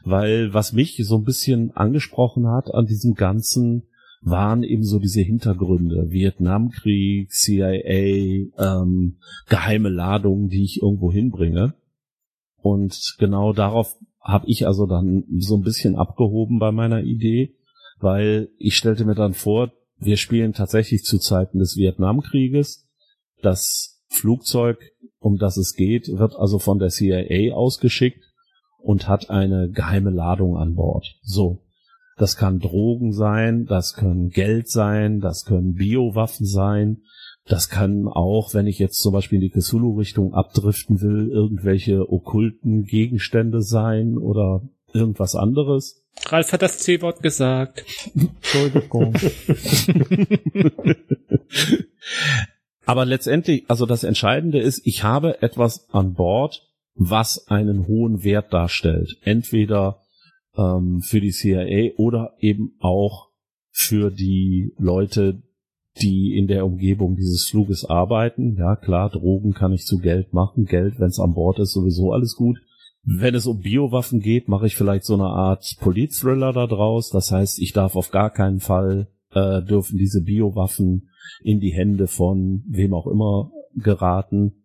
weil was mich so ein bisschen angesprochen hat an diesem ganzen waren eben so diese Hintergründe, Vietnamkrieg, CIA, ähm, geheime Ladungen, die ich irgendwo hinbringe. Und genau darauf habe ich also dann so ein bisschen abgehoben bei meiner Idee, weil ich stellte mir dann vor, wir spielen tatsächlich zu Zeiten des Vietnamkrieges. Das Flugzeug, um das es geht, wird also von der CIA ausgeschickt und hat eine geheime Ladung an Bord. So. Das kann Drogen sein, das können Geld sein, das können Biowaffen sein, das kann auch, wenn ich jetzt zum Beispiel in die Cthulhu-Richtung abdriften will, irgendwelche okkulten Gegenstände sein oder irgendwas anderes. Ralf hat das C-Wort gesagt. Entschuldigung. Aber letztendlich, also das Entscheidende ist, ich habe etwas an Bord, was einen hohen Wert darstellt. Entweder ähm, für die CIA oder eben auch für die Leute, die in der Umgebung dieses Fluges arbeiten. Ja, klar, Drogen kann ich zu Geld machen. Geld, wenn es an Bord ist, sowieso alles gut. Wenn es um Biowaffen geht, mache ich vielleicht so eine Art Politthriller da draus. Das heißt, ich darf auf gar keinen Fall äh, dürfen diese Biowaffen in die Hände von wem auch immer geraten.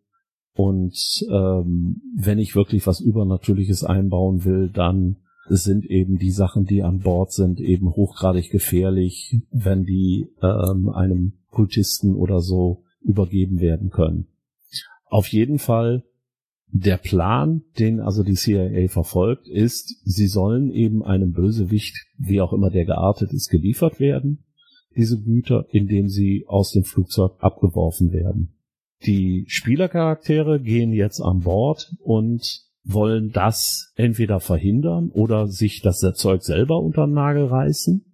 Und ähm, wenn ich wirklich was Übernatürliches einbauen will, dann sind eben die Sachen, die an Bord sind, eben hochgradig gefährlich, wenn die ähm, einem Kultisten oder so übergeben werden können. Auf jeden Fall der Plan, den also die CIA verfolgt, ist, sie sollen eben einem Bösewicht, wie auch immer der geartet ist, geliefert werden, diese Güter, indem sie aus dem Flugzeug abgeworfen werden. Die Spielercharaktere gehen jetzt an Bord und wollen das entweder verhindern oder sich das Zeug selber unter den Nagel reißen.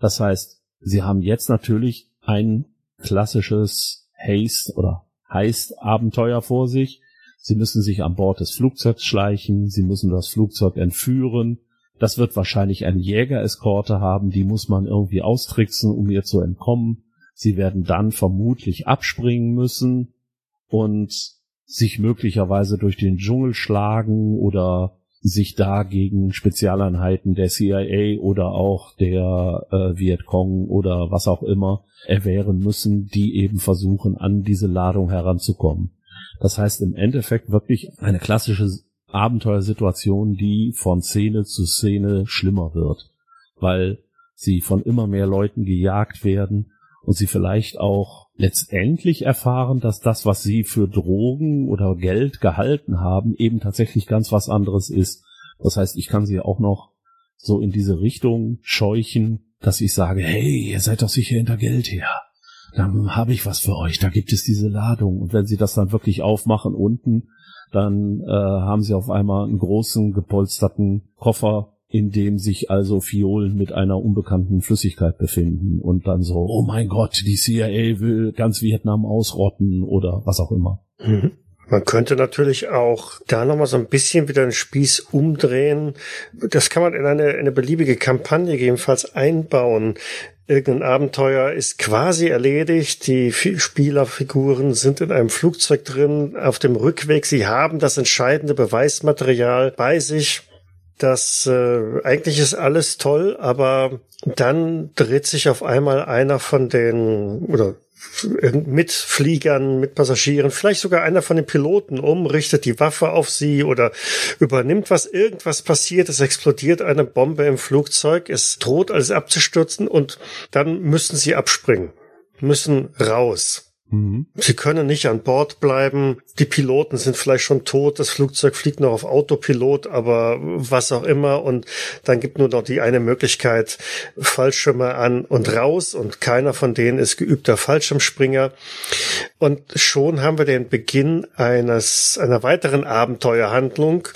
Das heißt, sie haben jetzt natürlich ein klassisches Haste oder Heist-Abenteuer vor sich. Sie müssen sich an Bord des Flugzeugs schleichen, sie müssen das Flugzeug entführen. Das wird wahrscheinlich eine Jägereskorte haben, die muss man irgendwie austricksen, um ihr zu entkommen. Sie werden dann vermutlich abspringen müssen und sich möglicherweise durch den Dschungel schlagen oder sich da gegen Spezialeinheiten der CIA oder auch der äh, Vietcong oder was auch immer erwehren müssen, die eben versuchen, an diese Ladung heranzukommen. Das heißt im Endeffekt wirklich eine klassische Abenteuersituation, die von Szene zu Szene schlimmer wird, weil sie von immer mehr Leuten gejagt werden und sie vielleicht auch letztendlich erfahren, dass das, was sie für Drogen oder Geld gehalten haben, eben tatsächlich ganz was anderes ist. Das heißt, ich kann sie auch noch so in diese Richtung scheuchen, dass ich sage, hey, ihr seid doch sicher hinter Geld her. Dann habe ich was für euch, da gibt es diese Ladung. Und wenn sie das dann wirklich aufmachen unten, dann äh, haben sie auf einmal einen großen gepolsterten Koffer in dem sich also Fiolen mit einer unbekannten Flüssigkeit befinden und dann so, oh mein Gott, die CIA will ganz Vietnam ausrotten oder was auch immer. Mhm. Man könnte natürlich auch da nochmal so ein bisschen wieder den Spieß umdrehen. Das kann man in eine, eine beliebige Kampagne gegebenenfalls einbauen. Irgendein Abenteuer ist quasi erledigt. Die Spielerfiguren sind in einem Flugzeug drin. Auf dem Rückweg, sie haben das entscheidende Beweismaterial bei sich dass äh, eigentlich ist alles toll, aber dann dreht sich auf einmal einer von den oder Mitfliegern, mit Passagieren, vielleicht sogar einer von den Piloten um, richtet die Waffe auf sie oder übernimmt was, irgendwas passiert, es explodiert eine Bombe im Flugzeug, es droht alles abzustürzen und dann müssen sie abspringen, müssen raus. Mhm. Sie können nicht an Bord bleiben. Die Piloten sind vielleicht schon tot. Das Flugzeug fliegt noch auf Autopilot, aber was auch immer. Und dann gibt nur noch die eine Möglichkeit, Fallschirme an und raus. Und keiner von denen ist geübter Fallschirmspringer. Und schon haben wir den Beginn eines, einer weiteren Abenteuerhandlung,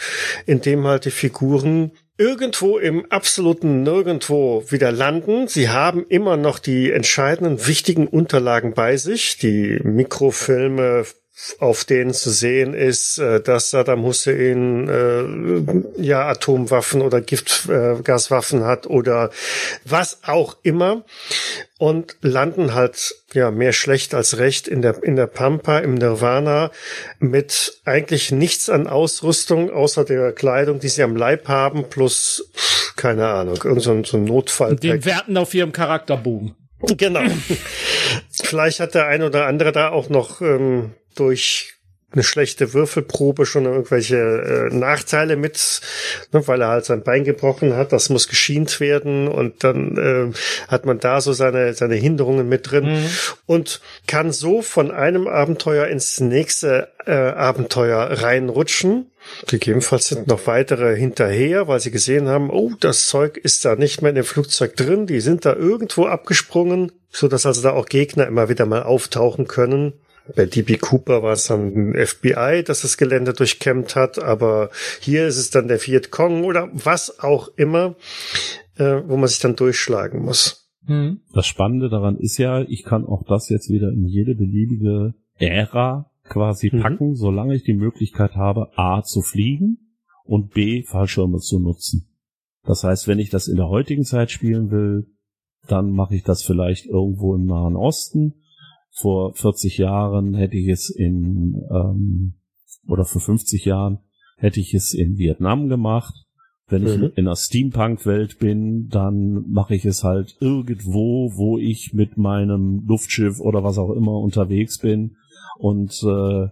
in dem halt die Figuren irgendwo im absoluten Nirgendwo wieder landen. Sie haben immer noch die entscheidenden wichtigen Unterlagen bei sich, die Mikrofilme auf denen zu sehen ist, äh, dass Saddam Hussein äh, ja Atomwaffen oder Giftgaswaffen äh, hat oder was auch immer und landen halt ja mehr schlecht als recht in der in der Pampa im Nirvana mit eigentlich nichts an Ausrüstung außer der Kleidung, die sie am Leib haben plus keine Ahnung irgend so ein, so ein Notfall. Den Werten auf ihrem Charakterbogen. Genau. Vielleicht hat der ein oder andere da auch noch ähm, durch eine schlechte Würfelprobe schon irgendwelche äh, Nachteile mit, ne, weil er halt sein Bein gebrochen hat. Das muss geschient werden und dann äh, hat man da so seine seine Hinderungen mit drin mhm. und kann so von einem Abenteuer ins nächste äh, Abenteuer reinrutschen. Gegebenenfalls sind noch weitere hinterher, weil sie gesehen haben, oh, das Zeug ist da nicht mehr in dem Flugzeug drin. Die sind da irgendwo abgesprungen, so dass also da auch Gegner immer wieder mal auftauchen können bei DB Cooper war es dann ein FBI, das das Gelände durchkämmt hat, aber hier ist es dann der Vietcong oder was auch immer, äh, wo man sich dann durchschlagen muss. Hm. Das Spannende daran ist ja, ich kann auch das jetzt wieder in jede beliebige Ära quasi mhm. packen, solange ich die Möglichkeit habe, A zu fliegen und B Fallschirme zu nutzen. Das heißt, wenn ich das in der heutigen Zeit spielen will, dann mache ich das vielleicht irgendwo im Nahen Osten vor 40 Jahren hätte ich es in, ähm, oder vor 50 Jahren hätte ich es in Vietnam gemacht. Wenn mhm. ich in einer Steampunk-Welt bin, dann mache ich es halt irgendwo, wo ich mit meinem Luftschiff oder was auch immer unterwegs bin und äh,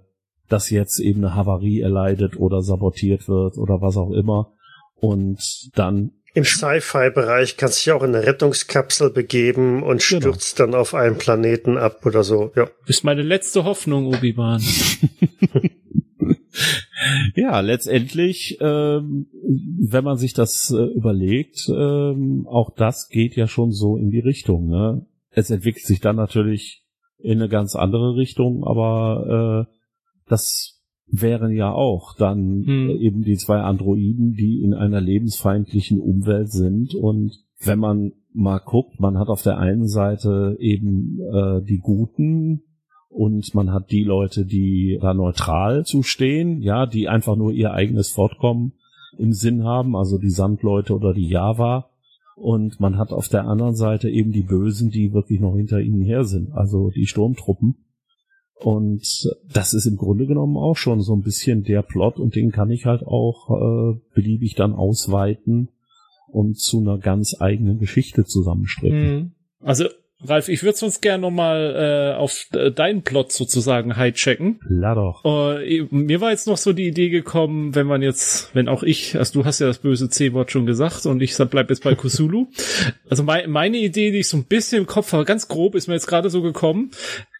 das jetzt eben eine Havarie erleidet oder sabotiert wird oder was auch immer. Und dann im Sci-Fi-Bereich kannst du dich auch in eine Rettungskapsel begeben und genau. stürzt genau. dann auf einen Planeten ab oder so. Ja. Ist meine letzte Hoffnung, Obi-Wan. ja, letztendlich, ähm, wenn man sich das äh, überlegt, ähm, auch das geht ja schon so in die Richtung. Ne? Es entwickelt sich dann natürlich in eine ganz andere Richtung, aber äh, das wären ja auch dann hm. eben die zwei Androiden, die in einer lebensfeindlichen Umwelt sind und wenn man mal guckt, man hat auf der einen Seite eben äh, die Guten und man hat die Leute, die da neutral zustehen, ja, die einfach nur ihr eigenes Fortkommen im Sinn haben, also die Sandleute oder die Java. Und man hat auf der anderen Seite eben die Bösen, die wirklich noch hinter ihnen her sind, also die Sturmtruppen. Und das ist im Grunde genommen auch schon so ein bisschen der Plot und den kann ich halt auch äh, beliebig dann ausweiten und zu einer ganz eigenen Geschichte zusammenstricken. Mhm. Also Ralf, ich würde sonst gerne nochmal äh, auf äh, deinen Plot sozusagen hijacken. La doch. Uh, mir war jetzt noch so die Idee gekommen, wenn man jetzt, wenn auch ich, also du hast ja das böse C-Wort schon gesagt und ich bleib jetzt bei Kusulu. also mein, meine Idee, die ich so ein bisschen im Kopf habe, ganz grob, ist mir jetzt gerade so gekommen.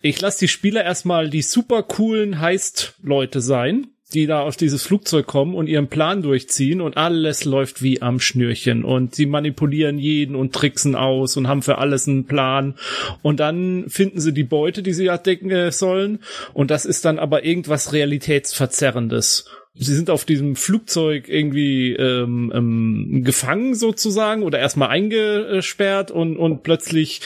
Ich lasse die Spieler erstmal die super coolen Heist-Leute sein die da auf dieses Flugzeug kommen und ihren Plan durchziehen und alles läuft wie am Schnürchen. Und sie manipulieren jeden und tricksen aus und haben für alles einen Plan. Und dann finden sie die Beute, die sie abdecken sollen. Und das ist dann aber irgendwas realitätsverzerrendes sie sind auf diesem Flugzeug irgendwie ähm, ähm, gefangen sozusagen oder erstmal eingesperrt und, und plötzlich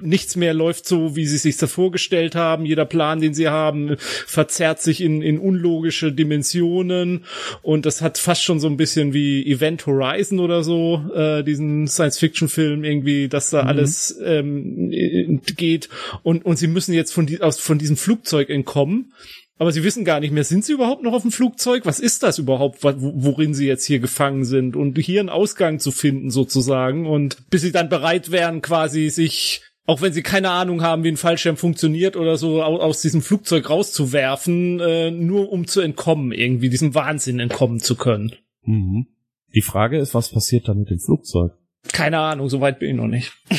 nichts mehr läuft so, wie sie sich das vorgestellt haben. Jeder Plan, den sie haben, verzerrt sich in, in unlogische Dimensionen und das hat fast schon so ein bisschen wie Event Horizon oder so, äh, diesen Science-Fiction-Film irgendwie, dass da mhm. alles ähm, geht und, und sie müssen jetzt von, die, aus, von diesem Flugzeug entkommen aber sie wissen gar nicht mehr, sind sie überhaupt noch auf dem Flugzeug? Was ist das überhaupt, worin sie jetzt hier gefangen sind? Und hier einen Ausgang zu finden sozusagen. Und bis sie dann bereit wären, quasi sich, auch wenn sie keine Ahnung haben, wie ein Fallschirm funktioniert oder so, aus diesem Flugzeug rauszuwerfen, äh, nur um zu entkommen, irgendwie diesem Wahnsinn entkommen zu können. Mhm. Die Frage ist, was passiert dann mit dem Flugzeug? Keine Ahnung, so weit bin ich noch nicht.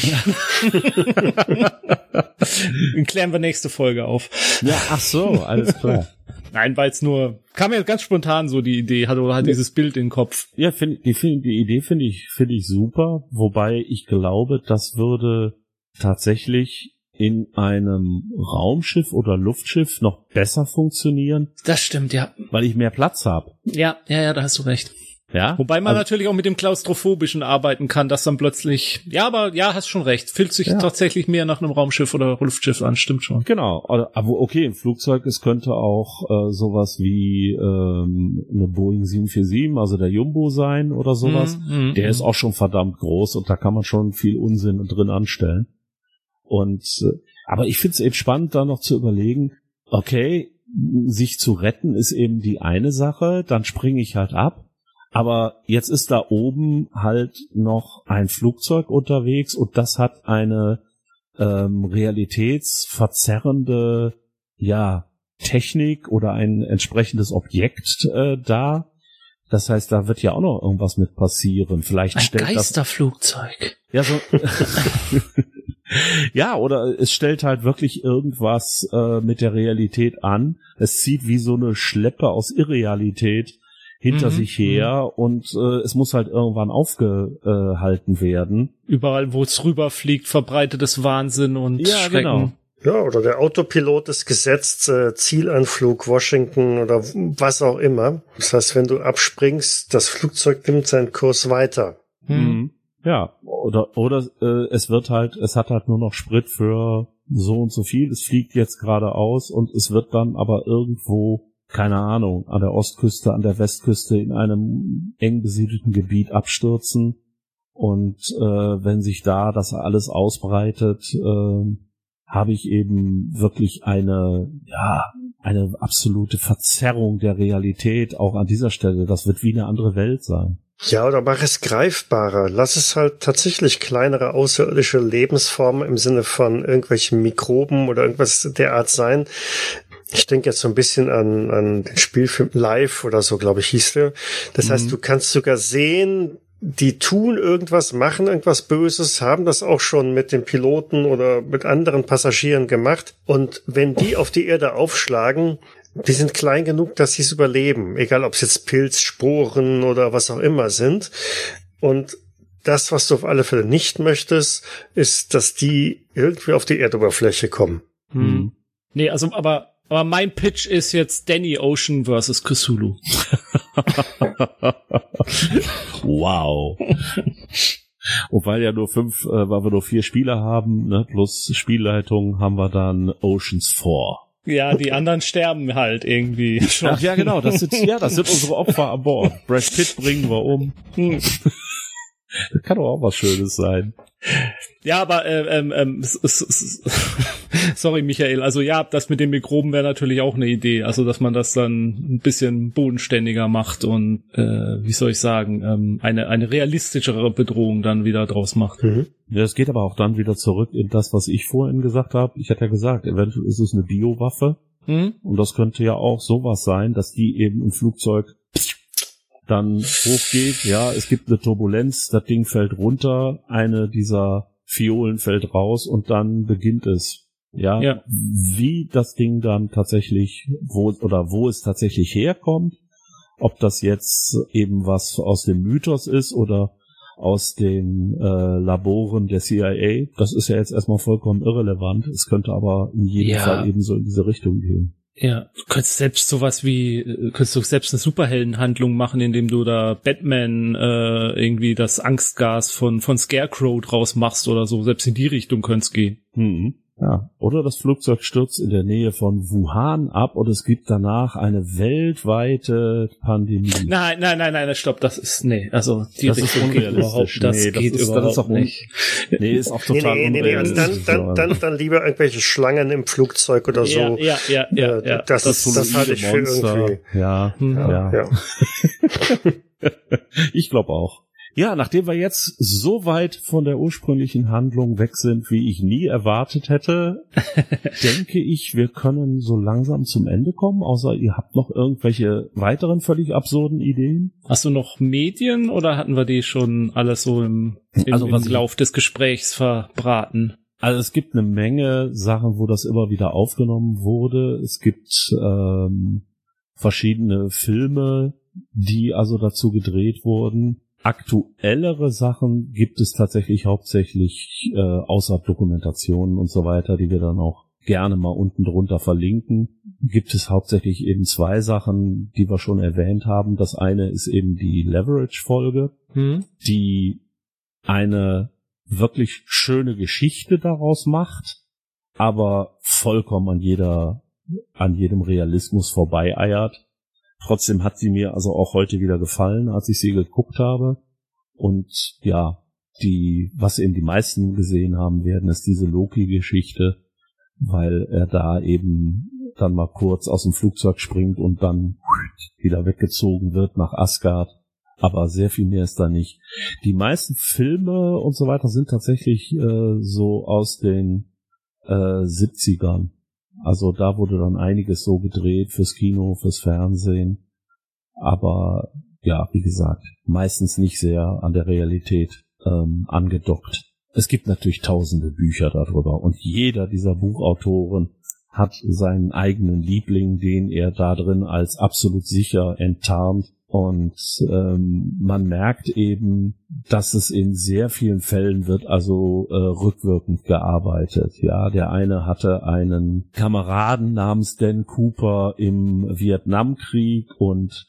Den klären wir nächste Folge auf. Ja, ach so, alles klar. Nein, weil es nur, kam mir ganz spontan so die Idee, hat oder halt dieses Bild im Kopf. Ja, find, die, die Idee finde ich, finde ich super, wobei ich glaube, das würde tatsächlich in einem Raumschiff oder Luftschiff noch besser funktionieren. Das stimmt, ja. Weil ich mehr Platz habe. Ja, ja, ja, da hast du recht. Ja. Wobei man also, natürlich auch mit dem Klaustrophobischen arbeiten kann, dass dann plötzlich, ja, aber ja, hast schon recht, fühlt sich ja. tatsächlich mehr nach einem Raumschiff oder Luftschiff an, stimmt schon. Genau, aber okay, ein Flugzeug, es könnte auch äh, sowas wie ähm, eine Boeing 747, also der Jumbo sein oder sowas. Mm, mm, der mm. ist auch schon verdammt groß und da kann man schon viel Unsinn drin anstellen. Und äh, aber ich finde es eben spannend, da noch zu überlegen, okay, sich zu retten ist eben die eine Sache, dann springe ich halt ab aber jetzt ist da oben halt noch ein Flugzeug unterwegs und das hat eine ähm, realitätsverzerrende, ja, Technik oder ein entsprechendes Objekt äh, da. Das heißt, da wird ja auch noch irgendwas mit passieren. Vielleicht ein stellt Geisterflugzeug. Das, ja, so. ja, oder es stellt halt wirklich irgendwas äh, mit der Realität an. Es zieht wie so eine Schleppe aus Irrealität hinter mhm. sich her mhm. und äh, es muss halt irgendwann aufgehalten werden. Überall, wo es rüberfliegt, verbreitet es Wahnsinn und ja, Schrecken. Genau. Ja, oder der Autopilot ist gesetzt, äh, Zielanflug Washington oder was auch immer. Das heißt, wenn du abspringst, das Flugzeug nimmt seinen Kurs weiter. Hm. Mhm. Ja, oder oder äh, es wird halt, es hat halt nur noch Sprit für so und so viel. Es fliegt jetzt geradeaus und es wird dann aber irgendwo keine Ahnung, an der Ostküste, an der Westküste in einem eng besiedelten Gebiet abstürzen. Und äh, wenn sich da das alles ausbreitet, äh, habe ich eben wirklich eine, ja, eine absolute Verzerrung der Realität auch an dieser Stelle. Das wird wie eine andere Welt sein. Ja, oder mach es greifbarer. Lass es halt tatsächlich kleinere außerirdische Lebensformen im Sinne von irgendwelchen Mikroben oder irgendwas der Art sein, ich denke jetzt so ein bisschen an, an den Spielfilm Live oder so, glaube ich, hieß der. Das mhm. heißt, du kannst sogar sehen, die tun irgendwas, machen irgendwas Böses, haben das auch schon mit den Piloten oder mit anderen Passagieren gemacht. Und wenn die auf die Erde aufschlagen, die sind klein genug, dass sie es überleben. Egal, ob es jetzt Pilz, Sporen oder was auch immer sind. Und das, was du auf alle Fälle nicht möchtest, ist, dass die irgendwie auf die Erdoberfläche kommen. Hm. Nee, also, aber aber mein Pitch ist jetzt Danny Ocean versus Cthulhu. wow. Und weil ja nur fünf, äh, weil wir nur vier Spieler haben, ne, plus Spielleitung, haben wir dann Oceans 4. Ja, die anderen sterben halt irgendwie schon. Ach ja, genau, das sind, ja, das sind unsere Opfer an Bord. Brad Pitt bringen wir um. Hm. Das kann doch auch was Schönes sein. Ja, aber äh, ähm, ähm, sorry Michael, also ja, das mit den Mikroben wäre natürlich auch eine Idee, also dass man das dann ein bisschen bodenständiger macht und äh, wie soll ich sagen, ähm, eine eine realistischere Bedrohung dann wieder draus macht. Mhm. Ja, es geht aber auch dann wieder zurück in das, was ich vorhin gesagt habe. Ich hatte ja gesagt, eventuell ist es eine Biowaffe mhm. und das könnte ja auch sowas sein, dass die eben im Flugzeug dann hochgeht. Ja, es gibt eine Turbulenz, das Ding fällt runter, eine dieser Fiolen fällt raus und dann beginnt es. Ja, ja, wie das Ding dann tatsächlich, wo oder wo es tatsächlich herkommt, ob das jetzt eben was aus dem Mythos ist oder aus den äh, Laboren der CIA, das ist ja jetzt erstmal vollkommen irrelevant. Es könnte aber in jedem ja. Fall eben so in diese Richtung gehen. Ja, du könntest selbst sowas wie, könntest du selbst eine Superheldenhandlung machen, indem du da Batman äh, irgendwie das Angstgas von von Scarecrow draus machst oder so. Selbst in die Richtung könnte gehen. Mhm. Ja. Oder das Flugzeug stürzt in der Nähe von Wuhan ab und es gibt danach eine weltweite Pandemie. Nein, nein, nein, nein, stopp, das ist, nee, also die das Richtung geht überhaupt, das nee, geht das ist, überhaupt das nicht. Nee, ist auch total nee, nee, nee, nee. Dann, dann, dann, dann lieber irgendwelche Schlangen im Flugzeug oder so. Ja, ja, ja, ja. ja. Das, das, ist, das halte ich für irgendwie. Ja, ja. ja. ja. ich glaube auch. Ja, nachdem wir jetzt so weit von der ursprünglichen Handlung weg sind, wie ich nie erwartet hätte, denke ich, wir können so langsam zum Ende kommen, außer ihr habt noch irgendwelche weiteren völlig absurden Ideen. Hast du noch Medien oder hatten wir die schon alles so im, im, also, im Lauf des Gesprächs verbraten? Also es gibt eine Menge Sachen, wo das immer wieder aufgenommen wurde. Es gibt ähm, verschiedene Filme, die also dazu gedreht wurden aktuellere Sachen gibt es tatsächlich hauptsächlich äh, außer Dokumentationen und so weiter, die wir dann auch gerne mal unten drunter verlinken. Gibt es hauptsächlich eben zwei Sachen, die wir schon erwähnt haben. Das eine ist eben die Leverage-Folge, hm. die eine wirklich schöne Geschichte daraus macht, aber vollkommen an jeder, an jedem Realismus vorbeieiert. Trotzdem hat sie mir also auch heute wieder gefallen, als ich sie geguckt habe. Und ja, die, was eben die meisten gesehen haben werden, ist diese Loki-Geschichte, weil er da eben dann mal kurz aus dem Flugzeug springt und dann wieder weggezogen wird nach Asgard. Aber sehr viel mehr ist da nicht. Die meisten Filme und so weiter sind tatsächlich äh, so aus den äh, 70ern. Also da wurde dann einiges so gedreht fürs Kino, fürs Fernsehen. Aber ja, wie gesagt, meistens nicht sehr an der Realität ähm, angedockt. Es gibt natürlich tausende Bücher darüber und jeder dieser Buchautoren hat seinen eigenen Liebling, den er da drin als absolut sicher enttarnt und ähm, man merkt eben, dass es in sehr vielen Fällen wird also äh, rückwirkend gearbeitet. Ja, der eine hatte einen Kameraden namens Dan Cooper im Vietnamkrieg und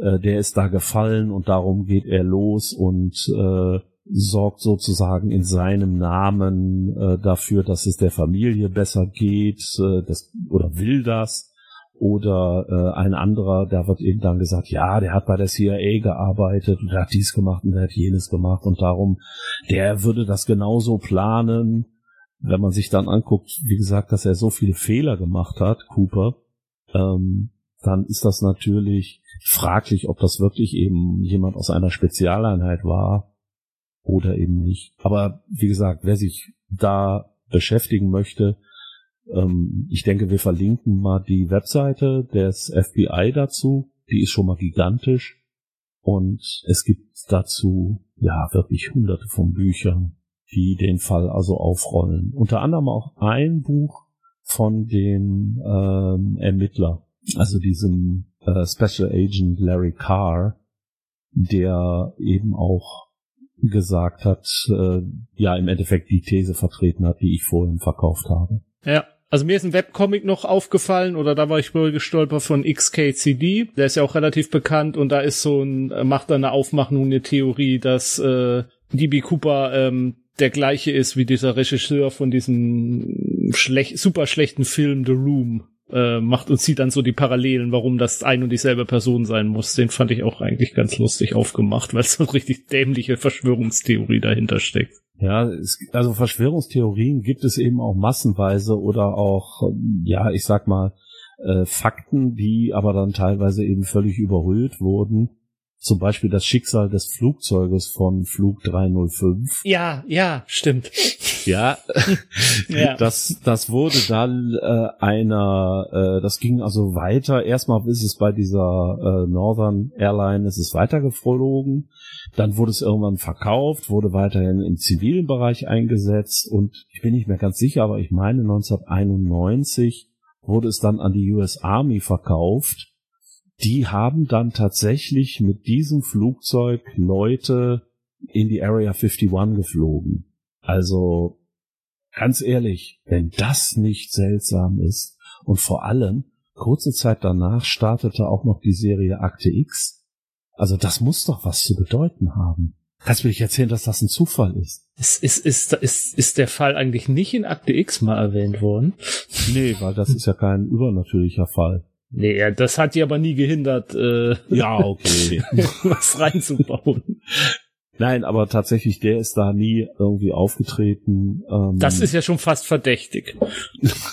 äh, der ist da gefallen und darum geht er los und äh, sorgt sozusagen in seinem Namen äh, dafür, dass es der Familie besser geht, äh, das, oder will das oder äh, ein anderer, da wird eben dann gesagt, ja, der hat bei der CIA gearbeitet und der hat dies gemacht und der hat jenes gemacht und darum, der würde das genauso planen. Wenn man sich dann anguckt, wie gesagt, dass er so viele Fehler gemacht hat, Cooper, ähm, dann ist das natürlich fraglich, ob das wirklich eben jemand aus einer Spezialeinheit war oder eben nicht. Aber wie gesagt, wer sich da beschäftigen möchte, ähm, ich denke, wir verlinken mal die Webseite des FBI dazu. Die ist schon mal gigantisch. Und es gibt dazu, ja, wirklich hunderte von Büchern, die den Fall also aufrollen. Unter anderem auch ein Buch von dem ähm, Ermittler, also diesem äh, Special Agent Larry Carr, der eben auch gesagt hat, äh, ja, im Endeffekt die These vertreten hat, die ich vorhin verkauft habe. Ja, also mir ist ein Webcomic noch aufgefallen oder da war ich wohl gestolpert von XKCD. Der ist ja auch relativ bekannt und da ist so ein, macht da eine Aufmachung, eine Theorie, dass äh, DB Cooper ähm, der gleiche ist wie dieser Regisseur von diesem schlecht, super schlechten Film The Room äh, macht und sieht dann so die Parallelen, warum das ein und dieselbe Person sein muss. Den fand ich auch eigentlich ganz lustig aufgemacht, weil so richtig dämliche Verschwörungstheorie dahinter steckt. Ja, es, also Verschwörungstheorien gibt es eben auch massenweise oder auch, ja, ich sag mal, äh, Fakten, die aber dann teilweise eben völlig überhöht wurden zum Beispiel das Schicksal des Flugzeuges von Flug 305. Ja, ja, stimmt. Ja, ja. das das wurde dann äh, einer, äh, das ging also weiter. Erstmal ist es bei dieser äh, Northern Airline, ist es weitergeflogen. Dann wurde es irgendwann verkauft, wurde weiterhin im zivilen Bereich eingesetzt und ich bin nicht mehr ganz sicher, aber ich meine 1991 wurde es dann an die US Army verkauft die haben dann tatsächlich mit diesem Flugzeug Leute in die Area 51 geflogen. Also ganz ehrlich, wenn das nicht seltsam ist und vor allem kurze Zeit danach startete auch noch die Serie Akte X. Also das muss doch was zu bedeuten haben. Kannst du mir nicht erzählen, dass das ein Zufall ist? Ist, ist, ist, ist, ist der Fall eigentlich nicht in Akte X mal erwähnt worden? Nee, weil das ist ja kein übernatürlicher Fall. Nee, das hat die aber nie gehindert, äh, ja, okay. was reinzubauen. Nein, aber tatsächlich, der ist da nie irgendwie aufgetreten. Ähm das ist ja schon fast verdächtig.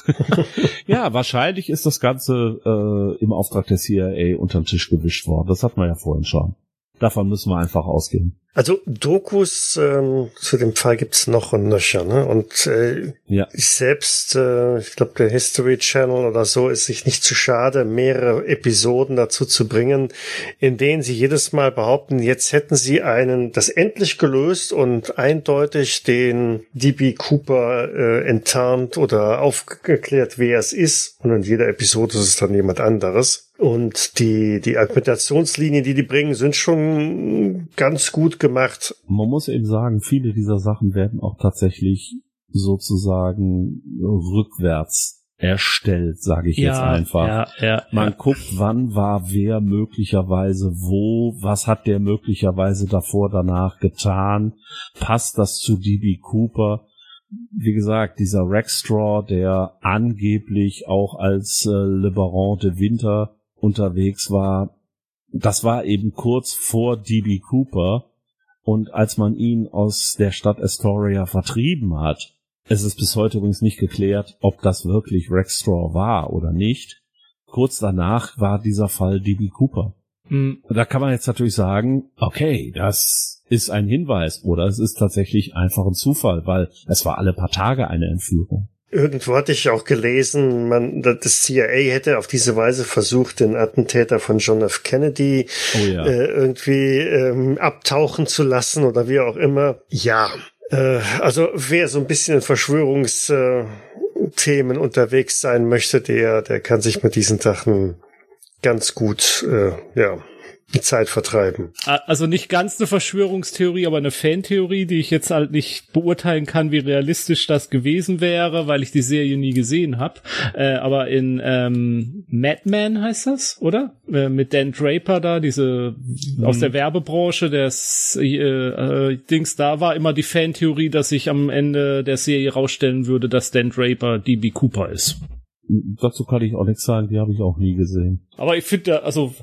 ja, wahrscheinlich ist das Ganze äh, im Auftrag der CIA unter den Tisch gewischt worden. Das hat man ja vorhin schon. Davon müssen wir einfach ausgehen. Also Dokus ähm, zu dem Fall gibt's noch und nöcher, ne? Und äh, ja. ich selbst, äh, ich glaube, der History Channel oder so ist sich nicht zu schade, mehrere Episoden dazu zu bringen, in denen sie jedes Mal behaupten, jetzt hätten sie einen das endlich gelöst und eindeutig den DB Cooper äh, enttarnt oder aufgeklärt, wer es ist. Und in jeder Episode ist es dann jemand anderes. Und die, die Argumentationslinien, die die bringen, sind schon ganz gut gemacht. Man muss eben sagen, viele dieser Sachen werden auch tatsächlich sozusagen rückwärts erstellt, sage ich ja, jetzt einfach. Ja, ja, Man ja. guckt, wann war wer möglicherweise wo, was hat der möglicherweise davor, danach getan, passt das zu DB Cooper? Wie gesagt, dieser Rexstraw, der angeblich auch als äh, Liberant de Winter unterwegs war, das war eben kurz vor DB Cooper und als man ihn aus der Stadt Astoria vertrieben hat, es ist bis heute übrigens nicht geklärt, ob das wirklich Rex Straw war oder nicht. Kurz danach war dieser Fall DB Cooper. Mhm. Da kann man jetzt natürlich sagen, okay, das ist ein Hinweis oder es ist tatsächlich einfach ein Zufall, weil es war alle paar Tage eine Entführung. Irgendwo hatte ich auch gelesen, man, das CIA hätte auf diese Weise versucht, den Attentäter von John F. Kennedy oh ja. äh, irgendwie ähm, abtauchen zu lassen oder wie auch immer. Ja, äh, also wer so ein bisschen in Verschwörungsthemen unterwegs sein möchte, der, der kann sich mit diesen Sachen ganz gut, äh, ja, Zeit vertreiben. Also nicht ganz eine Verschwörungstheorie, aber eine Fantheorie, die ich jetzt halt nicht beurteilen kann, wie realistisch das gewesen wäre, weil ich die Serie nie gesehen habe. Äh, aber in ähm, Madman heißt das, oder? Äh, mit Dan Draper da, diese mhm. aus der Werbebranche, der äh, äh, Dings da war immer die Fantheorie, dass sich am Ende der Serie rausstellen würde, dass Dan Draper DB Cooper ist. Dazu kann ich auch nichts sagen, die habe ich auch nie gesehen. Aber ich finde, also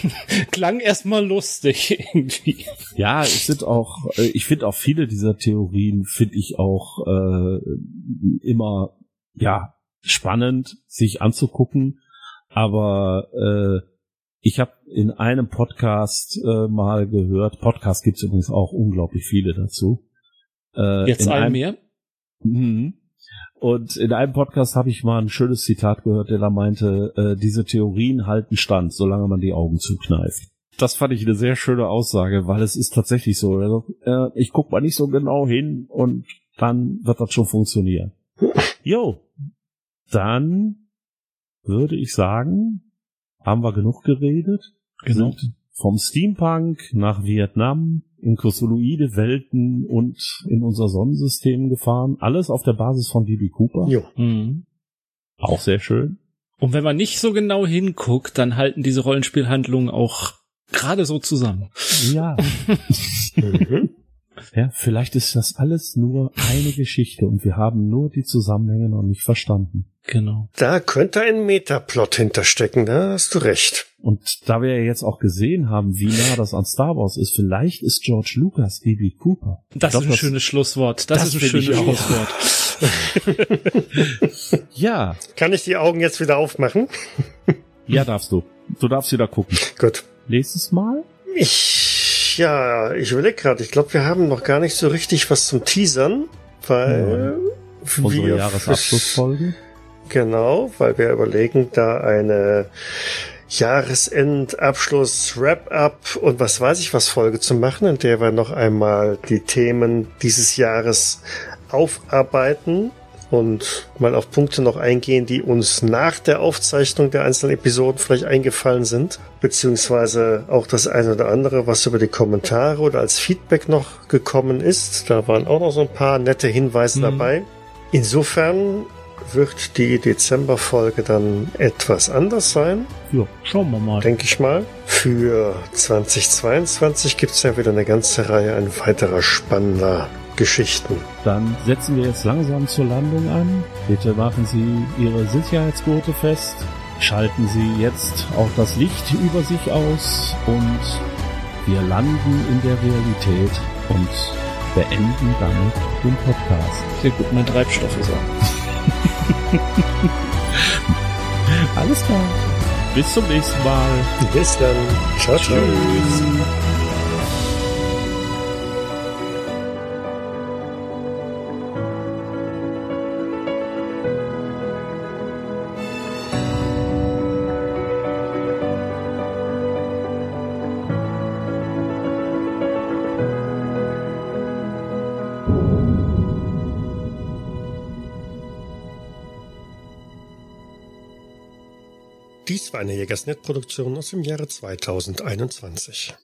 klang erstmal lustig irgendwie. Ja, es sind auch, äh, ich finde auch viele dieser Theorien finde ich auch äh, immer ja spannend, sich anzugucken. Aber äh, ich habe in einem Podcast äh, mal gehört, Podcast gibt es übrigens auch unglaublich viele dazu. Äh, Jetzt ein mehr? Mh, und in einem Podcast habe ich mal ein schönes Zitat gehört, der da meinte, äh, diese Theorien halten stand, solange man die Augen zukneift. Das fand ich eine sehr schöne Aussage, weil es ist tatsächlich so. Also, äh, ich guck mal nicht so genau hin und dann wird das schon funktionieren. Jo, dann würde ich sagen, haben wir genug geredet. Genau. Sind vom Steampunk nach Vietnam, in kosmoloide Welten und in unser Sonnensystem gefahren. Alles auf der Basis von DB Cooper. Jo. Mhm. Auch sehr schön. Und wenn man nicht so genau hinguckt, dann halten diese Rollenspielhandlungen auch gerade so zusammen. Ja. mhm. Ja, vielleicht ist das alles nur eine Geschichte und wir haben nur die Zusammenhänge noch nicht verstanden. Genau. Da könnte ein Metaplot hinterstecken, da hast du recht. Und da wir ja jetzt auch gesehen haben, wie nah das an Star Wars ist, vielleicht ist George Lucas E.B. Cooper. Das glaub, ist ein das, schönes Schlusswort. Das, das ist ein schönes Schlusswort. ja. Kann ich die Augen jetzt wieder aufmachen? ja, darfst du. Du darfst wieder gucken. Gut. Nächstes Mal? Ich, ja, ich überlege gerade. Ich glaube, wir haben noch gar nicht so richtig was zum Teasern, weil ja. Unsere Jahresabschlussfolge. Genau, weil wir überlegen, da eine Jahresendabschluss, Wrap-up und was weiß ich was Folge zu machen, in der wir noch einmal die Themen dieses Jahres aufarbeiten und mal auf Punkte noch eingehen, die uns nach der Aufzeichnung der einzelnen Episoden vielleicht eingefallen sind, beziehungsweise auch das eine oder andere, was über die Kommentare oder als Feedback noch gekommen ist. Da waren auch noch so ein paar nette Hinweise mhm. dabei. Insofern wird die Dezemberfolge dann etwas anders sein. Ja, schauen wir mal. Denke ich mal. Für 2022 gibt es ja wieder eine ganze Reihe ein weiterer spannender Geschichten. Dann setzen wir jetzt langsam zur Landung an. Bitte machen Sie Ihre Sicherheitsgurte fest. Schalten Sie jetzt auch das Licht über sich aus und wir landen in der Realität und beenden damit den Podcast. Sehr gut, mein Treibstoff ist an. Alles klar. Bis zum nächsten Mal. Bis dann. Ciao, ciao. Tschüss. Dies eine Jägersnet-Produktion aus dem Jahre 2021.